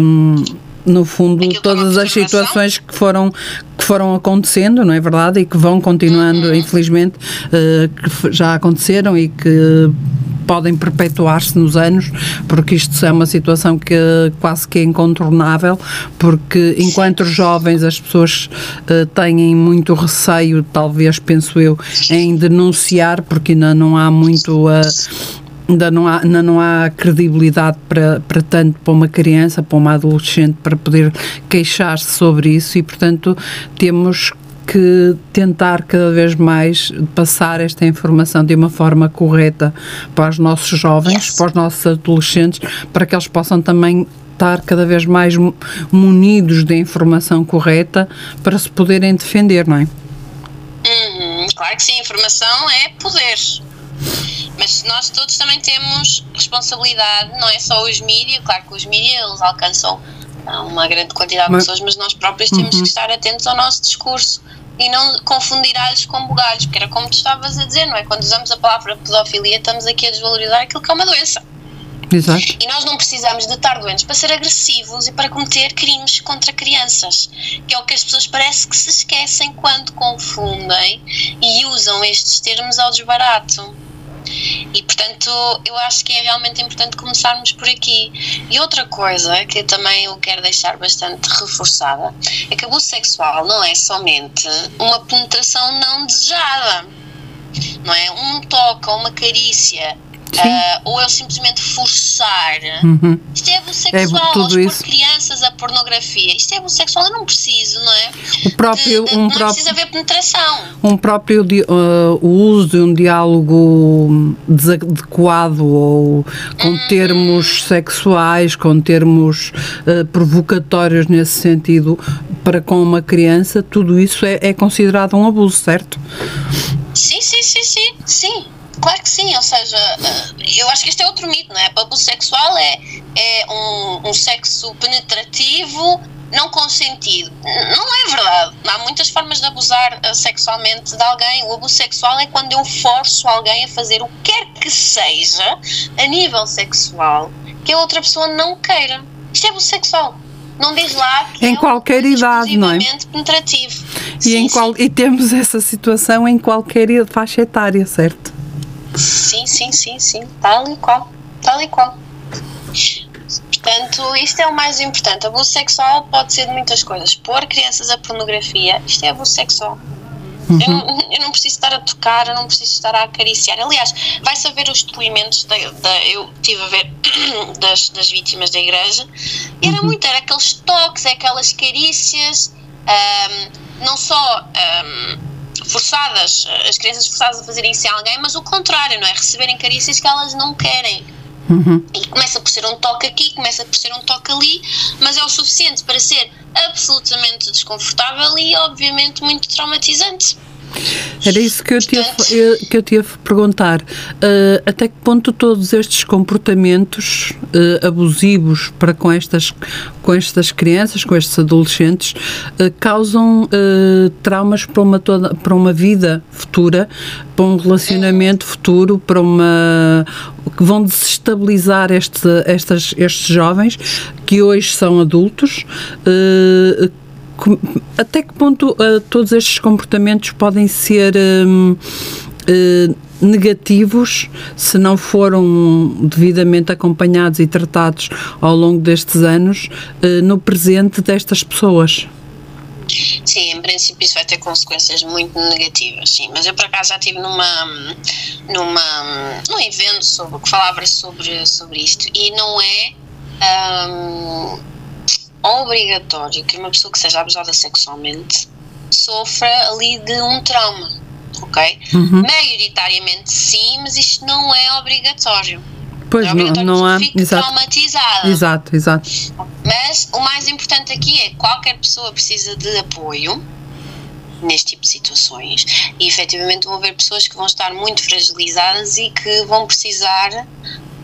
hum, no fundo, todas as situações que foram, que foram acontecendo, não é verdade? E que vão continuando, infelizmente, eh, que já aconteceram e que podem perpetuar-se nos anos, porque isto é uma situação que quase que é incontornável, porque enquanto jovens as pessoas eh, têm muito receio, talvez, penso eu, em denunciar, porque ainda não há muito a ainda não há, ainda não há credibilidade para, para tanto para uma criança, para uma adolescente, para poder queixar-se sobre isso e, portanto, temos que tentar cada vez mais passar esta informação de uma forma correta para os nossos jovens, para os nossos adolescentes, para que eles possam também estar cada vez mais mu- munidos de informação correta para se poderem defender, não é? Uhum, claro que sim, informação é poder. Mas nós todos também temos responsabilidade, não é só os mídias, claro que os mídias eles alcançam ah, uma grande quantidade Mas- de pessoas, mas nós próprios temos Uhum. que estar atentos ao nosso discurso e não confundir alhos com bugalhos, porque era como tu estavas a dizer, não é? Quando usamos a palavra pedofilia, estamos aqui a desvalorizar aquilo que é uma doença. Exato. E nós não precisamos de estar doentes para ser agressivos e para cometer crimes contra crianças, que é o que as pessoas parece que se esquecem quando confundem e usam estes termos ao desbarato. E portanto, eu acho que é realmente importante começarmos por aqui. E outra coisa que eu também eu quero deixar bastante reforçada é que abuso sexual não é somente uma penetração não desejada. Não é? Um toque ou uma carícia. Ah, ou eu simplesmente forçar Uhum. isto é abuso É sexual, tudo expor isso. crianças a pornografia. Isto é abuso sexual, eu não preciso, não é? O próprio, De- de- um não próprio precisa haver penetração. um próprio uh, o uso de um diálogo desadequado ou com termos sexuais, com termos uh, provocatórios nesse sentido para com uma criança, tudo isso é, é considerado um abuso, certo? Sim, sim, sim, sim, sim. Claro que sim, ou seja, eu acho que este é outro mito, não é? O abuso sexual é, é um, um sexo penetrativo não consentido. Não é verdade. Há muitas formas de abusar eh, sexualmente de alguém. O abuso sexual é quando eu forço alguém a fazer o que quer que seja a nível sexual que a outra pessoa não queira. Isto é abuso sexual. Não diz lá que Em é qualquer idade, não é? penetrativo. E, em qual, e temos essa situação em qualquer faixa etária, certo? Sim, sim, sim, sim. Tal e qual. Tal e qual. Portanto, isto é o mais importante. Abuso sexual pode ser de muitas coisas. Pôr crianças a pornografia, isto é abuso sexual. Uhum. Eu, não, eu não preciso estar a tocar, eu não preciso estar a acariciar. Aliás, vai-se a ver os depoimentos da, da- eu estive a ver das, das vítimas da igreja e era muito, era aqueles toques, é aquelas carícias, ahm, não só ahm, forçadas, as crianças forçadas a fazerem isso a alguém, mas o contrário, não é? Receberem carícias que elas não querem. E começa por ser um toque aqui, começa por ser um toque ali, mas é o suficiente para ser absolutamente desconfortável e, obviamente, muito traumatizante. Era isso que eu te ia, eu- que eu te ia perguntar. Eh, até que ponto todos estes comportamentos eh, abusivos para com estas, com estas crianças, com estes adolescentes, eh, causam traumas para uma, toda, para uma vida futura, para um relacionamento futuro, para uma. que vão desestabilizar este, estas, estes jovens que hoje são adultos. Até que ponto ah, todos estes comportamentos podem ser hum, eh, negativos se não foram devidamente acompanhados e tratados ao longo destes anos eh, no presente destas pessoas? Sim, em princípio isso vai ter consequências muito negativas, sim. Mas eu por acaso já estive numa, numa, num evento sobre, que falava sobre, sobre isto e não é hum, obrigatório que uma pessoa que seja abusada sexualmente sofra ali de um trauma, ok? Uhum. Maioritariamente sim, mas isto não é obrigatório. Pois é não, obrigatório não fique Exato. traumatizada. Exato, exato. Mas o mais importante aqui é que qualquer pessoa precisa de apoio neste tipo de situações e efetivamente vão haver pessoas que vão estar muito fragilizadas e que vão precisar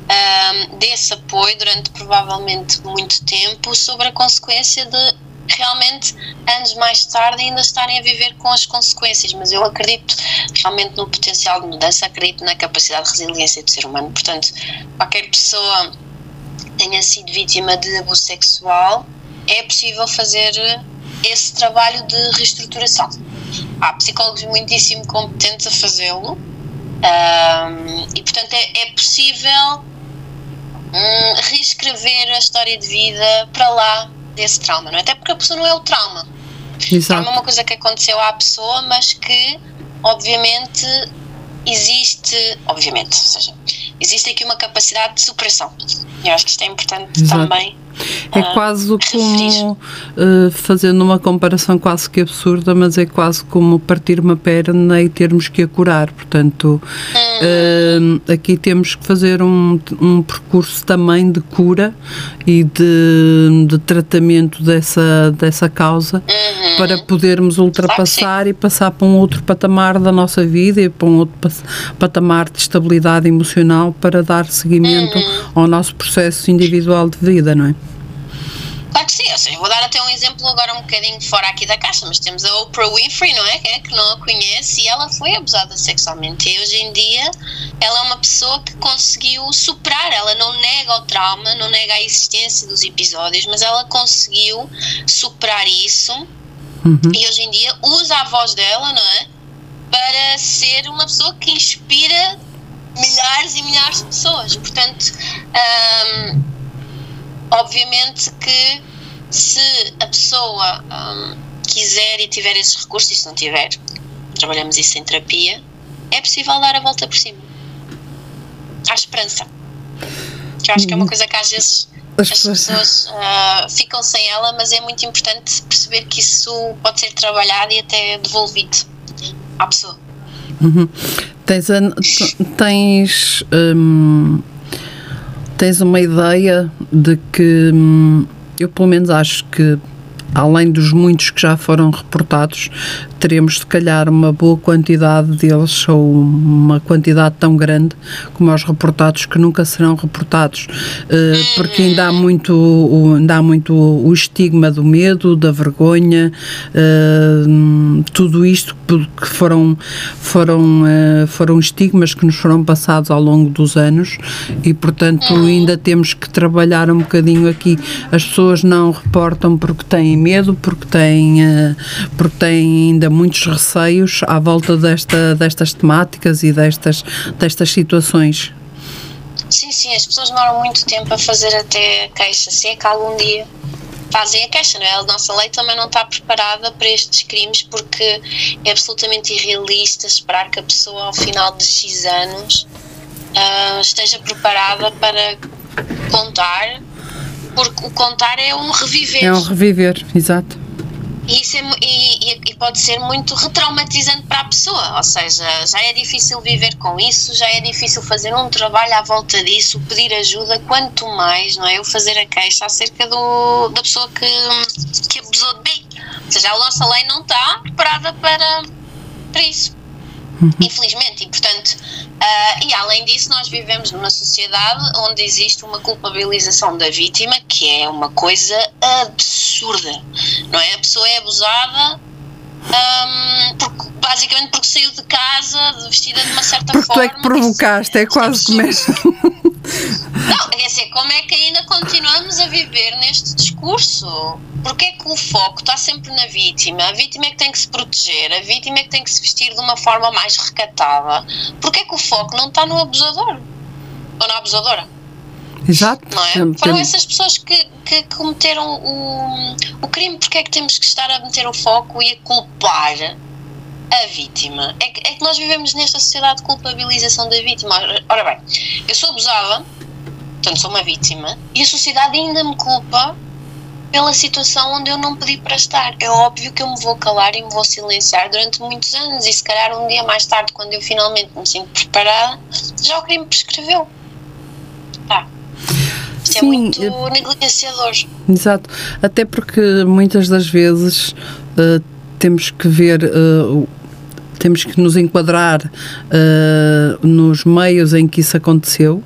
ahm, desse apoio durante provavelmente muito tempo sobre a consequência de realmente anos mais tarde ainda estarem a viver com as consequências, mas eu acredito realmente no potencial de mudança, acredito na capacidade de resiliência do ser humano, portanto qualquer pessoa tenha sido vítima de abuso sexual, é possível fazer esse trabalho de reestruturação. Há psicólogos muitíssimo competentes a fazê-lo ahm, e, portanto, é, é possível hum, reescrever a história de vida para lá desse trauma, não é? Até porque a pessoa não é o trauma. O trauma é Exato. uma coisa que aconteceu à pessoa, mas que, obviamente, existe, obviamente, ou seja, existe aqui uma capacidade de superação. E eu acho que isto é importante Exato. também. É ah, quase como, eh, fazendo uma comparação quase que absurda, mas é quase como partir uma perna e termos que a curar. Portanto, eh, aqui temos que fazer um, um percurso também de cura e de, de tratamento dessa, dessa causa para podermos ultrapassar e passar para um outro patamar da nossa vida e para um outro patamar de estabilidade emocional para dar seguimento ao nosso processo individual de vida, não é? Claro que sim, ou seja, vou dar até um exemplo agora um bocadinho fora aqui da caixa, mas temos a Oprah Winfrey, não é? Quem é que não a conhece? E ela foi abusada sexualmente. E hoje em dia ela é uma pessoa que conseguiu superar, ela não nega o trauma, não nega a existência dos episódios, mas ela conseguiu superar isso e hoje em dia usa a voz dela, não é? Para ser uma pessoa que inspira milhares e milhares de pessoas. Portanto, hum, obviamente que se a pessoa hum, quiser e tiver esses recursos, e se não tiver, trabalhamos isso em terapia, é possível dar a volta por cima. Há esperança. Que eu acho que é uma coisa que às vezes As as pessoas- ah, ficam sem ela, mas é muito importante perceber que isso pode ser trabalhado e até devolvido à pessoa. Uhum. Tens, tens, hum, tens uma ideia de que hum, eu pelo menos acho que além dos muitos que já foram reportados, teremos se calhar uma boa quantidade deles ou uma quantidade tão grande como os reportados que nunca serão reportados, eh, porque ainda há muito, ainda há muito o estigma do medo, da vergonha, eh, tudo isto que foram, foram, eh, foram estigmas que nos foram passados ao longo dos anos e, portanto, ainda temos que trabalhar um bocadinho aqui. As pessoas não reportam porque têm medo, porque têm, porque têm ainda muitos receios à volta desta, destas temáticas e destas, destas situações. Sim, sim, as pessoas demoram muito tempo a fazer até queixa, se é que algum dia fazem a queixa, não é? A nossa lei também não está preparada para estes crimes porque é absolutamente irrealista esperar que a pessoa ao final de X anos ah, esteja preparada para contar, porque o contar é um reviver. É um reviver, exato. E, isso é e- e pode ser muito retraumatizante para a pessoa, ou seja, já é difícil viver com isso, já é difícil fazer um trabalho à volta disso, pedir ajuda, quanto mais, não é? Eu fazer a queixa acerca do, da pessoa que, que abusou de mim. Ou seja, a nossa lei não está preparada para, para isso. Infelizmente, e portanto, ah, e além disso, nós vivemos numa sociedade onde existe uma culpabilização da vítima que é uma coisa absurda, não é? A pessoa é abusada. ahm, porque- basicamente porque saiu de casa vestida de uma certa Porque tu forma. é que provocaste, é quase que mexe. Não, quer dizer, como é que ainda continuamos a viver neste discurso? Porque é que o foco está sempre na vítima? A vítima é que tem que se proteger, a vítima é que tem que se vestir de uma forma mais recatada. Porque é que o foco não está no abusador? Ou na abusadora? Exato. Não é? Foram essas pessoas que, que cometeram o, o crime. Porque é que temos que estar a meter o foco e a culpar a vítima? É que, é que nós vivemos nesta sociedade de culpabilização da vítima. Ora- bem, eu sou abusada, portanto sou uma vítima, e a sociedade ainda me culpa pela situação onde eu não pedi para estar. É óbvio que eu me vou calar e me vou silenciar durante muitos anos, e se calhar um dia mais tarde, quando eu finalmente me sinto preparada, já o crime prescreveu. Pá. Isto é Sim, muito eu- negligenciador. Exato. Até porque muitas das vezes eh, temos que ver. eh, temos que nos enquadrar eh, nos meios em que isso aconteceu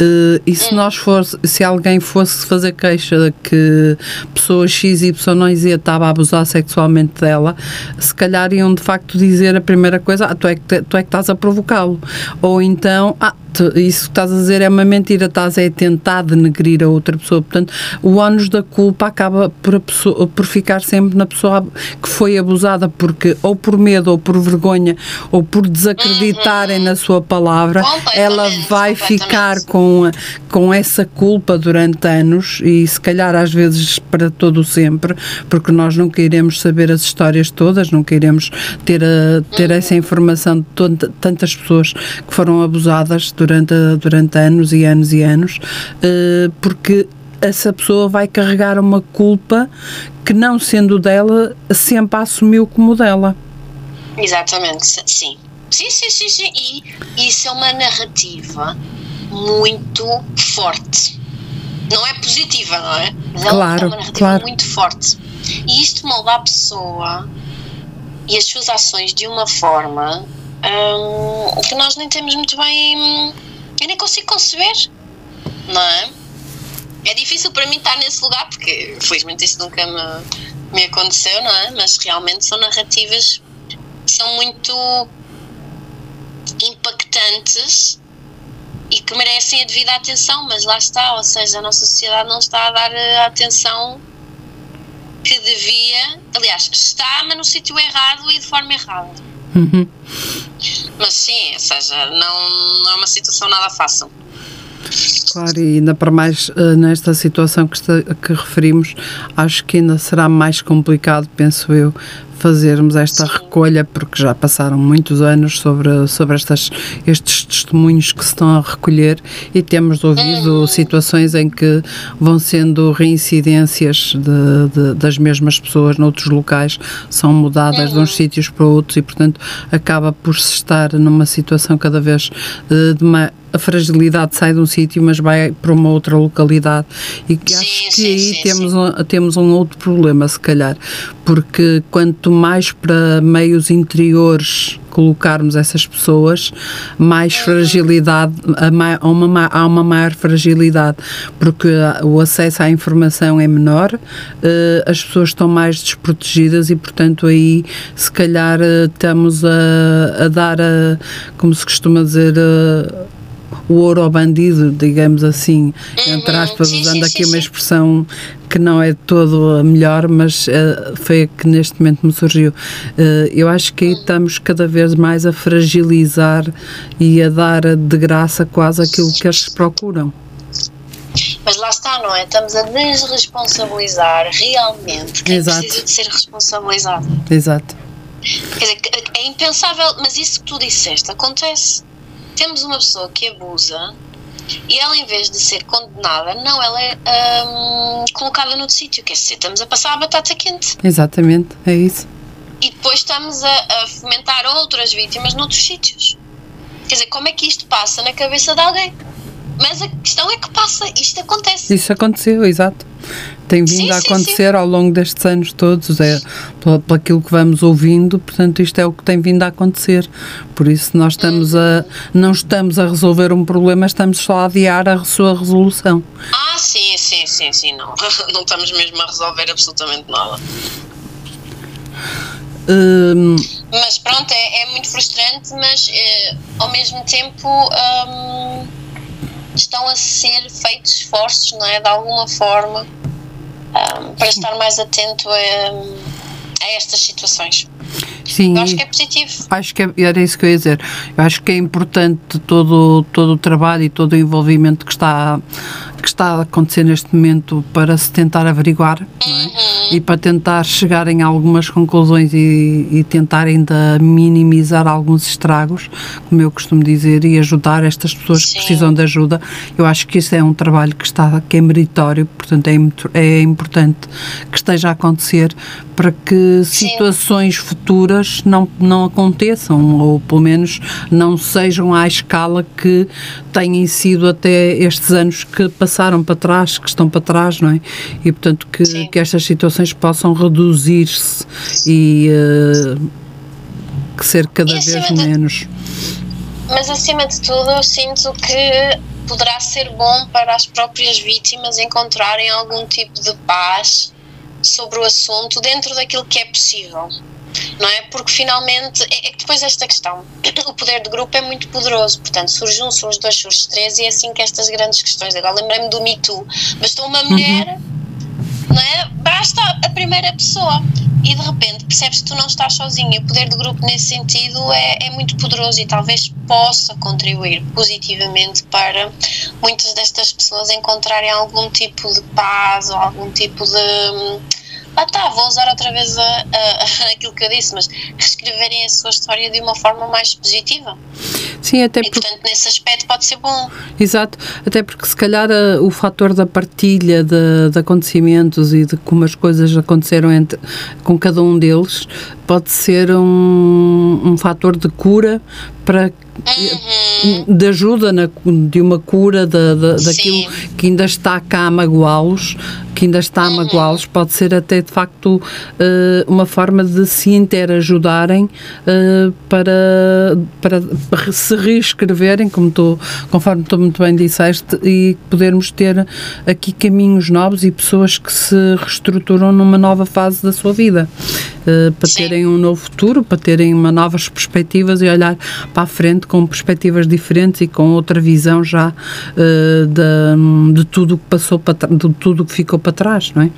eh, e se nós fosse, se alguém fosse fazer queixa que pessoa X, Y, não Z estava a abusar sexualmente dela, se calhar iam de facto dizer a primeira coisa, ah, tu é que, tu é que estás a provocá-lo. Ou então, ah, isso que estás a dizer é uma mentira, estás a tentar denegrir a outra pessoa. Portanto, o ónus da culpa acaba por, pessoa- por ficar sempre na pessoa que foi abusada, porque ou por medo, ou por vergonha, ou por desacreditarem na sua palavra, ela vai ficar com, a- com essa culpa durante anos e se calhar às vezes para todo o sempre, porque nós nunca iremos saber as histórias todas, nunca iremos ter, a, ter essa informação de tanta- tantas pessoas que foram abusadas durante, durante anos e anos e anos, eh, porque essa pessoa vai carregar uma culpa que não sendo dela, sempre a assumiu como dela. Exatamente, sim. Sim, sim, sim, sim. E isso é uma narrativa muito forte. Não é positiva, não é? Mas é uma- Claro, é uma narrativa claro. muito forte. E isto molda a pessoa e as suas ações de uma forma hum, que nós nem temos muito bem. Eu nem consigo conceber, não é? É difícil para mim estar nesse lugar porque, felizmente, isso nunca me, me aconteceu, não é? Mas realmente são narrativas que são muito impactantes e que merecem a devida atenção, mas lá está, ou seja, a nossa sociedade não está a dar a atenção que devia. Aliás, está, mas no sítio errado e de forma errada. Uhum. Mas sim, ou seja, não, não é uma situação nada fácil. Claro, e ainda para mais eh, nesta situação que, está- que referimos, acho que ainda será mais complicado, penso eu, fazermos esta recolha, porque já passaram muitos anos sobre, sobre estas, estes testemunhos que se estão a recolher e temos ouvido situações em que vão sendo reincidências de, de- das mesmas pessoas noutros locais, são mudadas de uns sítios para outros e, portanto, acaba por se estar numa situação cada vez eh, de ma- a fragilidade sai de um sítio, mas vai para uma outra localidade. E que acho que aí temos, um, temos um outro problema, se calhar, porque quanto mais para meios interiores colocarmos essas pessoas, mais fragilidade, a ma- há uma, ma- há uma maior fragilidade, porque o acesso à informação é menor, eh, as pessoas estão mais desprotegidas e, portanto, aí se calhar eh, estamos a, a dar, a, como se costuma dizer, eh, o ouro ao bandido, digamos assim, entre aspas, usando aqui uma expressão que não é todo a melhor, mas eh, foi a que neste momento me surgiu. Eh, eu acho que aí estamos cada vez mais a fragilizar e a dar de graça quase aquilo que eles procuram. Mas lá está, não é? Estamos a desresponsabilizar realmente quem Exato. precisa de ser responsabilizado. Exato. Quer dizer, é impensável, mas isso que tu disseste acontece. Temos uma pessoa que abusa e ela, em vez de ser condenada, não, ela é hum, colocada noutro sítio. Quer dizer, estamos a passar a batata quente Exatamente, é isso. e depois estamos a, a fomentar outras vítimas noutros sítios. Quer dizer, como é que isto passa na cabeça de alguém? Mas a questão é que passa, isto acontece. Isso aconteceu, exato. Tem vindo Sim, a sim, acontecer ao longo destes anos todos, é pelo aquilo que vamos ouvindo, portanto isto é o que tem vindo a acontecer. Por isso nós estamos a não estamos a resolver um problema, estamos só a adiar a sua resolução. Ah, sim, sim, sim, sim, não. Não estamos mesmo a resolver absolutamente nada. Hum, Mas pronto, é, é muito frustrante, mas eh, ao mesmo tempo hum, estão a ser feitos esforços, não é? De alguma forma, para estar mais atento a, a estas situações. sim, Eu acho que é positivo. Acho que é- era isso que eu ia dizer. Eu acho que é importante todo, todo o trabalho e todo o envolvimento que está, que está a acontecer neste momento para se tentar averiguar é? e para tentar chegar em algumas conclusões e, e tentar ainda minimizar alguns estragos, como eu costumo dizer, e ajudar estas pessoas que precisam de ajuda. Eu acho que isso é um trabalho que está que é meritório, portanto é, é importante que esteja a acontecer para que situações futuras não, não aconteçam, ou pelo menos não sejam à escala que têm sido até estes anos que passaram para trás, que estão para trás, não é? E portanto que, que estas situações possam reduzir-se e que ser cada vez de- menos. Mas acima de tudo, eu sinto que poderá ser bom para as próprias vítimas encontrarem algum tipo de paz sobre o assunto dentro daquilo que é possível. Não é? Porque finalmente é é que depois esta questão, o poder de grupo é muito poderoso, portanto, surge um, surge dois, surge três, e é assim que estas grandes questões. Agora lembrei-me do Me Too, bastou uma mulher não é? Basta a primeira pessoa e de repente percebes que tu não estás sozinho. E o poder de grupo nesse sentido é, é muito poderoso e talvez possa contribuir positivamente para muitas destas pessoas encontrarem algum tipo de paz ou algum tipo de. Ah tá, vou usar outra vez a, a- aquilo que eu disse, mas reescreverem a sua história de uma forma mais positiva. Sim, até E portanto, nesse aspecto pode ser bom. Exato, até porque se calhar eh, o fator da partilha de, de acontecimentos e de como as coisas aconteceram entre, com cada um deles pode ser um, um fator de cura para de ajuda na, de uma cura da, da, daquilo que ainda está cá a magoá-los, que ainda está a magoá-los, pode ser até de facto eh, uma forma de se interajudarem eh, para, para se reescreverem, como tu, conforme tu muito bem disseste, e podermos ter aqui caminhos novos e pessoas que se reestruturam numa nova fase da sua vida, eh, para terem um novo futuro, para terem uma novas perspectivas e olhar para a frente com perspectivas diferentes e com outra visão já da- de tudo o que passou para de tudo o que ficou para trás, não é?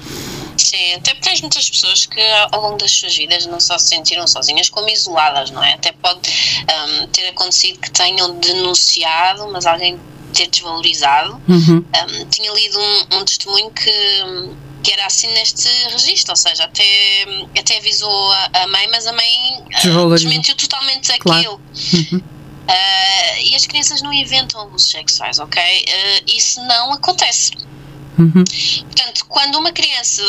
Sim, até porque tens muitas pessoas que ao longo das suas vidas não só se sentiram sozinhas como isoladas, não é? Até pode hum, ter acontecido que tenham denunciado, mas alguém ter desvalorizado. Uhum. Hum, tinha lido um, um testemunho que, que era assim neste registro, ou seja, até, até avisou a, a mãe, mas a mãe Desvalorizou. desmentiu totalmente aquilo. Claro. Uhum. Ah, e as crianças não inventam abusos sexuais, ok? Ah, isso não acontece. Uhum. Portanto, quando uma criança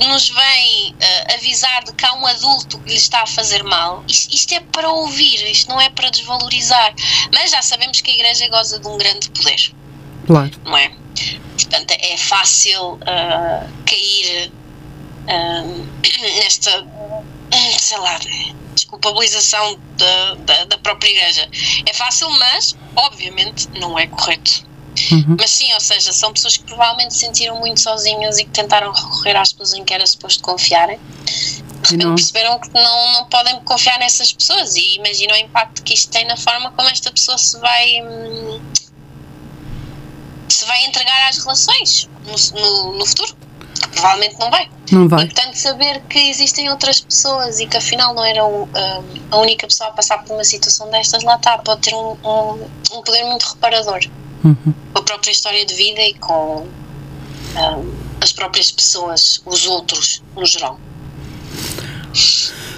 nos vem ah, avisar de que há um adulto que lhe está a fazer mal, isto, isto é para ouvir, isto não é para desvalorizar. Mas já sabemos que a Igreja goza de um grande poder, Claro. não é? Portanto, é fácil ah, cair ah, nesta, sei lá, desculpabilização da, da, da própria Igreja. É fácil, mas, obviamente, não é correto. Uhum. Mas sim, ou seja, são pessoas que provavelmente se sentiram muito sozinhas e que tentaram recorrer às pessoas em que era suposto confiarem. Não. perceberam que não, não podem confiar nessas pessoas e imaginam o impacto que isto tem na forma como esta pessoa se vai hum, se vai entregar às relações no, no, no futuro. Que provavelmente não vai. Não vai. E portanto saber que existem outras pessoas e que afinal não eram hum, a única pessoa a passar por uma situação destas, lá está, pode ter um, um, um poder muito reparador Uhum. a própria história de vida e com ahm, as próprias pessoas, os outros, no geral.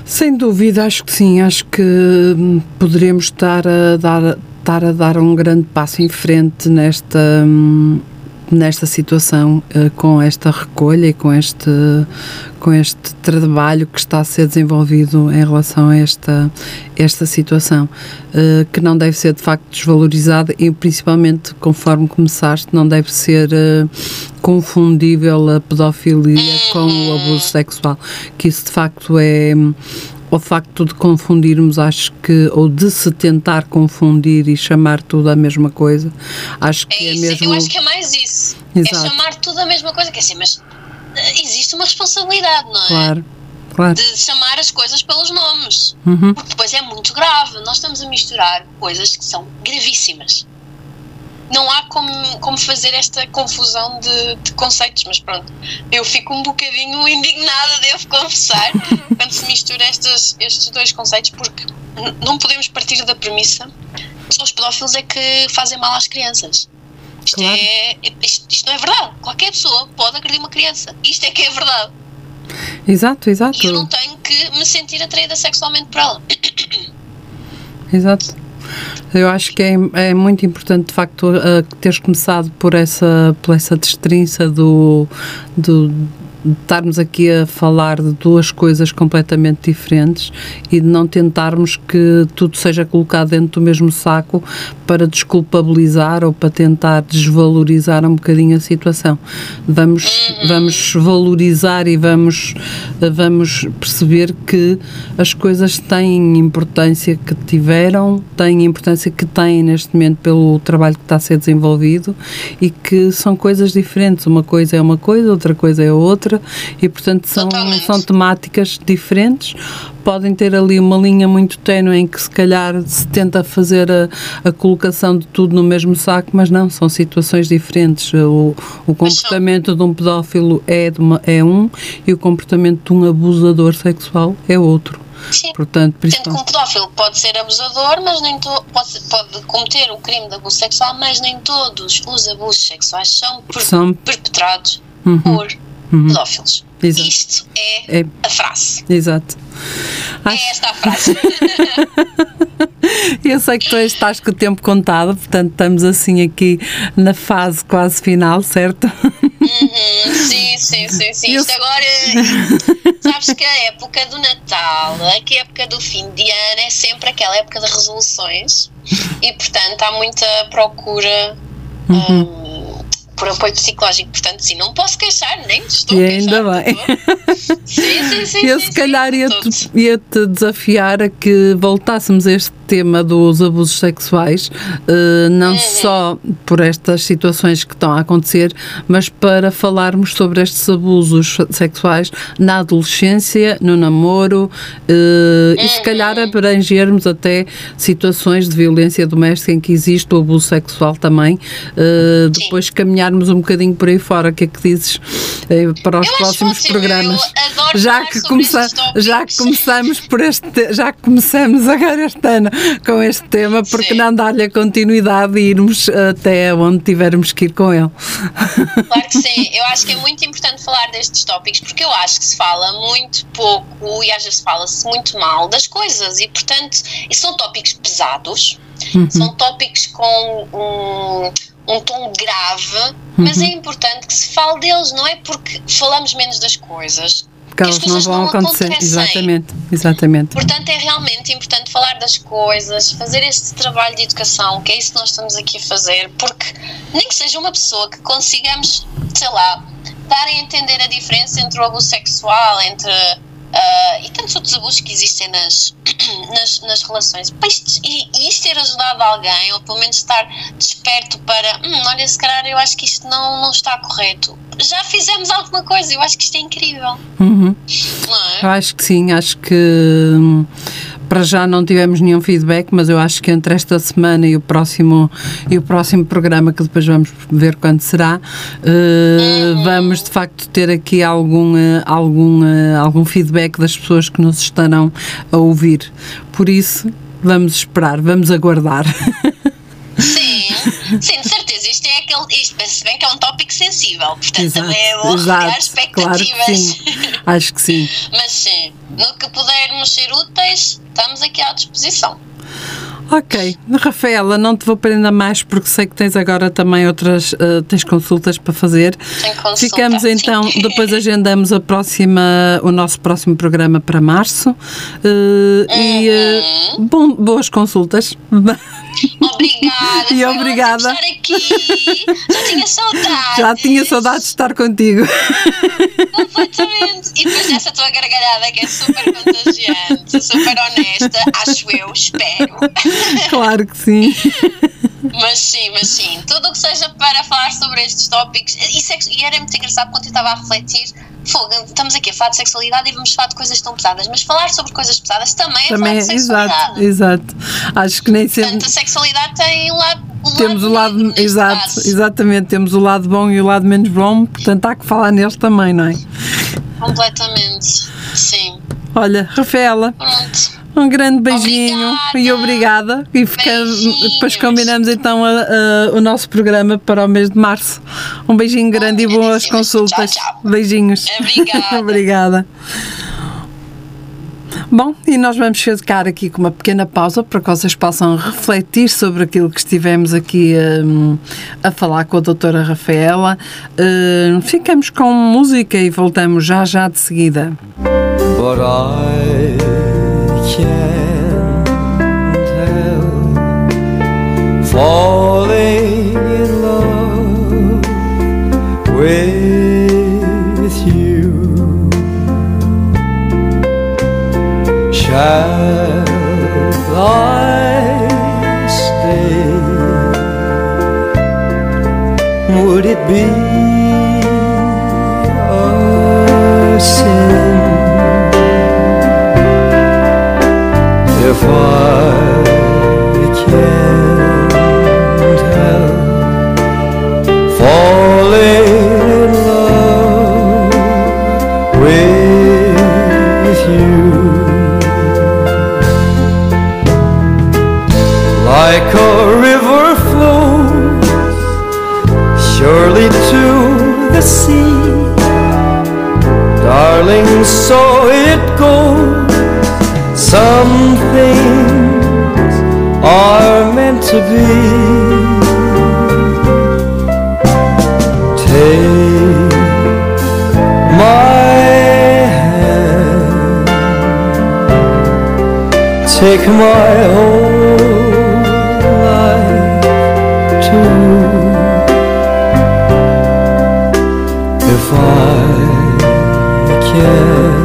Sem dúvida, acho que sim. Acho que hum, poderemos estar a dar, estar a dar um grande passo em frente nesta, hum, nesta situação, eh, com esta recolha e com este, com este trabalho que está a ser desenvolvido em relação a esta, esta situação, eh, que não deve ser de facto desvalorizada e principalmente, conforme começaste, não deve ser eh, confundível a pedofilia com o abuso sexual, que isso de facto é o facto de confundirmos, acho que, ou de se tentar confundir e chamar tudo a mesma coisa, acho que é, Isso, mesmo. Eu acho que é mais isso. Exato. É chamar tudo a mesma coisa. Quer dizer, mas eh, existe uma responsabilidade, não é? Claro, claro. De chamar as coisas pelos nomes. Uhum. Porque depois é muito grave. Nós estamos a misturar coisas que são gravíssimas. Não há como, como fazer esta confusão de, de conceitos, mas pronto. Eu fico um bocadinho indignada, devo confessar, quando se mistura estes, estes dois conceitos, porque não podemos partir da premissa que só os pedófilos é que fazem mal às crianças. Isto, é, isto, isto não é verdade. Qualquer pessoa pode agredir uma criança. Isto é que é verdade. Exato, exato. E eu não tenho que me sentir atraída sexualmente por ela. Exato. Eu acho que é, é muito importante, de facto, uh, teres começado por essa, por essa destrinça do, do estarmos aqui a falar de duas coisas completamente diferentes e de não tentarmos que tudo seja colocado dentro do mesmo saco para desculpabilizar ou para tentar desvalorizar um bocadinho a situação. Vamos, vamos valorizar e vamos, vamos perceber que as coisas têm importância que tiveram, têm importância que têm neste momento pelo trabalho que está a ser desenvolvido e que são coisas diferentes. Uma coisa é uma coisa, outra coisa é outra e, portanto, são, são temáticas diferentes. Podem ter ali uma linha muito ténue em que, se calhar, se tenta fazer a, a colocação de tudo no mesmo saco, mas não, são situações diferentes. O, o comportamento de um pedófilo é, uma- é um e o comportamento de um abusador sexual é outro. Sim. Portanto, Sendo que principalmente. um pedófilo pode ser abusador, mas nem to, pode, pode cometer o crime de abuso sexual, mas nem todos os abusos sexuais são, per- São- perpetrados Uhum. por Uhum. pedófilos. Exato. Isto é, É. a frase. Exato. É esta a frase. Eu sei que tu estás com o tempo contado, portanto estamos assim aqui na fase quase final, certo? Uhum, sim, sim, sim, sim. Eu- Isto agora, sabes que a época do Natal, que a época do fim de ano é sempre aquela época de resoluções e, portanto, há muita procura Uhum. hum, por apoio psicológico. Portanto, sim, não posso queixar, nem estou E a queixar. ainda bem. Sim, sim, sim. Eu sim, se calhar sim, ia-te ia-te desafiar a que voltássemos a este tema dos abusos sexuais, eh, não Uhum. só por estas situações que estão a acontecer, mas para falarmos sobre estes abusos sexuais na adolescência, no namoro eh, e se Uhum. calhar abrangermos até situações de violência doméstica em que existe o abuso sexual também, eh, depois caminharmos um bocadinho por aí fora. O que é que dizes para os Eu próximos ótimo, programas? eu adoro já que começa, já que começamos por este te- já que começamos agora este ano com este tema porque Sim. não dar-lhe a continuidade e irmos até onde tivermos que ir com ele? Claro que sim, eu acho que é muito importante falar destes tópicos porque eu acho que se fala muito pouco e às vezes fala-se muito mal das coisas. E, portanto, são tópicos pesados, são tópicos com um, um tom grave, mas é importante que se fale deles, não é porque falamos menos das coisas. porque que as elas não vão não acontecer exatamente exatamente Portanto, é realmente importante falar das coisas, fazer este trabalho de educação, que é isso que nós estamos aqui a fazer, porque nem que seja uma pessoa que consigamos, sei lá, dar a entender a diferença entre o abuso sexual, entre. Ah, e tantos outros abusos que existem nas, nas, nas relações. E, isto ter ajudado alguém, ou pelo menos estar desperto para, hum, olha, se calhar eu acho que isto não, não está correto. Já fizemos alguma coisa, eu acho que isto é incrível. Uhum. É? Eu acho que sim, acho que hum, para já não tivemos nenhum feedback, mas eu acho que entre esta semana e o próximo, e o próximo programa, que depois vamos ver quando será, eh, vamos de facto ter aqui algum, eh, algum, eh, algum feedback das pessoas que nos estarão a ouvir. Por isso, vamos esperar, vamos aguardar. Sim, sim, Isto se bem que é um tópico sensível, portanto Exato, também é bom criar exato, claro expectativas. que sim. Acho que sim. Mas sim, no que pudermos ser úteis, estamos aqui à disposição. Ok, Rafaela, não te vou prender mais porque sei que tens agora também outras, eh, tens consultas para fazer. Consulta, Ficamos sim. então, depois agendamos a próxima, o nosso próximo programa para março. Eh, E eh, Uhum. bom, boas consultas. Obrigada. E obrigada. estar aqui. Já tinha saudades. Já tinha saudades de estar contigo. Completamente. E depois dessa tua gargalhada que é super contagiante, super honesta, acho eu, espero. Claro que sim. Mas sim, mas sim. Tudo o que seja para falar sobre estes tópicos. E, sexo- e era muito engraçado quando eu estava a refletir. Fogo, estamos aqui a falar de sexualidade e vamos falar de coisas tão pesadas. Mas falar sobre coisas pesadas também é Também falar é, de sexualidade. exato, exato. Acho que nem sempre. Portanto, a sexualidade tem lado. Um Temos o lado, neste exato, caso. exatamente, temos o lado bom e o lado menos bom, portanto há que falar neles também, não é? Completamente. Sim. Olha, Rafaela, Pronto. Um grande beijinho e obrigada. E ficamos, depois combinamos então a- a- o nosso programa para o mês de março. Um beijinho grande e boas consultas. Beijinhos. Obrigada. obrigada. Bom, e nós vamos ficar aqui com uma pequena pausa para que vocês possam refletir sobre aquilo que estivemos aqui hum, a falar com a doutora Rafaela. Ficamos com música e voltamos já já de seguida. But I can't help falling in love with you. Shall I stay? Would it be a sin? If I can't help falling in love with you, like a river flows surely to the sea, darling, so it goes. Some things are meant to be. Take my hand, take my whole life too. If I can't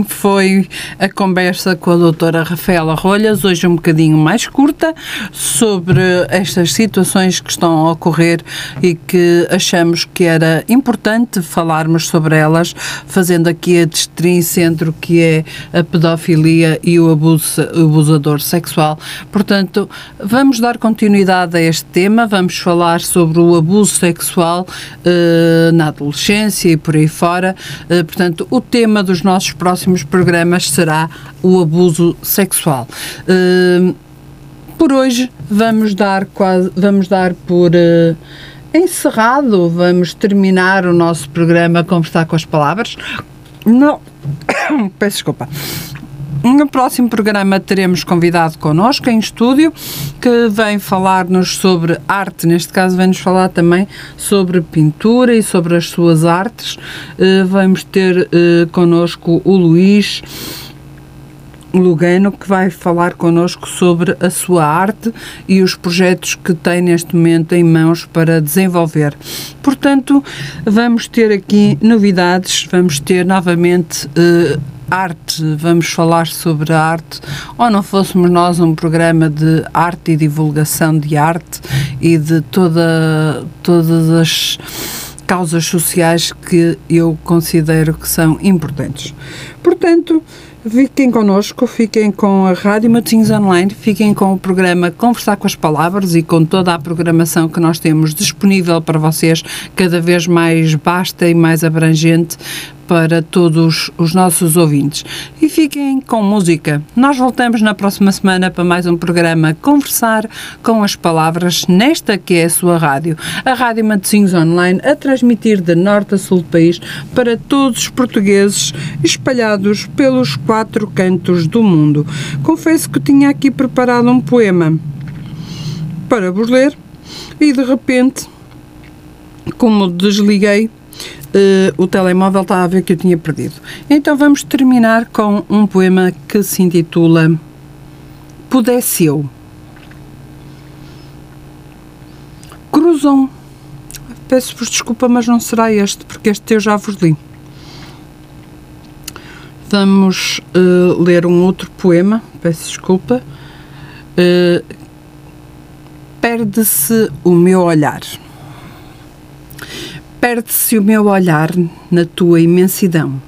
assim foi a conversa com a doutora Rafaela Rolhas, hoje um bocadinho mais curta, sobre estas situações que estão a ocorrer e que achamos que era importante falarmos sobre elas, fazendo aqui a distinção entre o que é a pedofilia e o abuso, abusador sexual. Portanto, vamos dar continuidade a este tema, vamos falar sobre o abuso sexual eh, na adolescência e por aí fora. Eh, portanto, o tema dos nossos próximos programas será o abuso sexual. Eh, por hoje vamos dar quase, vamos dar por eh, encerrado, vamos terminar o nosso programa conversar com as palavras. Não, peço desculpa. No próximo programa teremos convidado connosco em estúdio que vem falar-nos sobre arte, neste caso vem-nos falar também sobre pintura e sobre as suas artes. Eh, vamos ter eh, connosco o Luís Lugano que vai falar connosco sobre a sua arte e os projetos que tem neste momento em mãos para desenvolver. Portanto, vamos ter aqui novidades, vamos ter novamente eh, arte, vamos falar sobre arte, ou não fôssemos nós um programa de arte e divulgação de arte e de toda, todas as causas sociais que eu considero que são importantes. Portanto, fiquem connosco, fiquem com a Rádio Matosinhos Online, fiquem com o programa Conversar com as Palavras e com toda a programação que nós temos disponível para vocês, cada vez mais vasta e mais abrangente para todos os nossos ouvintes. E fiquem com música. Nós voltamos na próxima semana para mais um programa Conversar com as Palavras, nesta que é a sua rádio, a Rádio Matosinhos Online, a transmitir de norte a sul do país para todos os portugueses espalhados pelos quatro cantos do mundo. Confesso que tinha aqui preparado um poema para vos ler e de repente, como desliguei, eh, o telemóvel estava a ver que eu tinha perdido. Então vamos terminar com um poema que se intitula Pudesse eu. Cruzam. Peço-vos desculpa, mas não será este, porque este eu já vos li. Vamos eh, ler um outro poema, peço desculpa. Eh, Perde-se o meu olhar. Perde-se o meu olhar na tua imensidão,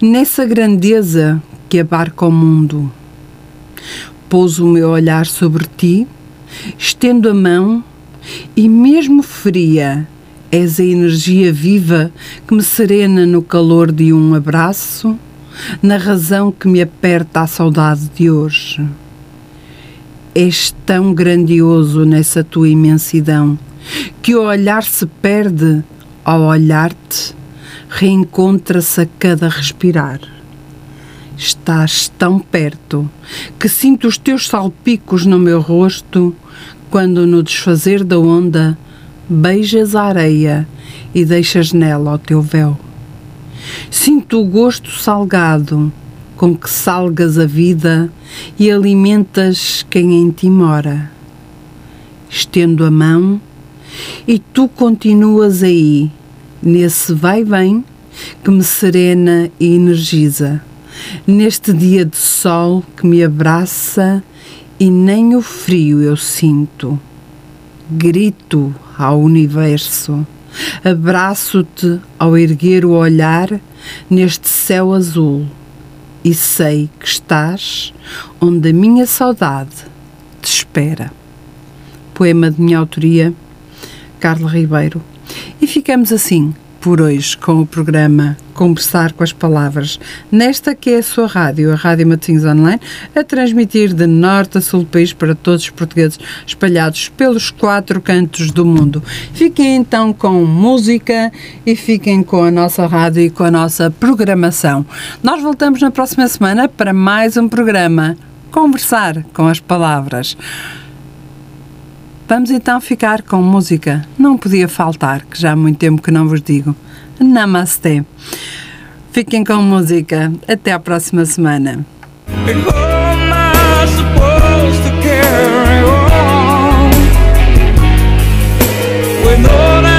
nessa grandeza que abarca o mundo. Pouso o meu olhar sobre ti, estendo a mão e, mesmo fria, és a energia viva que me serena no calor de um abraço, na razão que me aperta a saudade de hoje. És tão grandioso nessa tua imensidão que o olhar se perde ao olhar-te, reencontra-se a cada respirar. Estás tão perto que sinto os teus salpicos no meu rosto quando, no desfazer da onda, beijas a areia e deixas nela o teu véu. Sinto o gosto salgado com que salgas a vida e alimentas quem em ti mora. Estendo a mão e tu continuas aí, nesse vai-vem que me serena e energiza, neste dia de sol que me abraça e nem o frio eu sinto. Grito ao universo, abraço-te ao erguer o olhar neste céu azul e sei que estás onde a minha saudade te espera. Poema de minha autoria, Carla Ribeiro. E ficamos assim por hoje com o programa Conversar com as Palavras, nesta que é a sua rádio, a Rádio Matosinhos Online, a transmitir de norte a sul do país para todos os portugueses espalhados pelos quatro cantos do mundo. Fiquem então com música e fiquem com a nossa rádio e com a nossa programação. Nós voltamos na próxima semana para mais um programa Conversar com as Palavras. Vamos então ficar com música. Não podia faltar, que já há muito tempo que não vos digo. Namastê. Fiquem com música. Até à próxima semana. On when all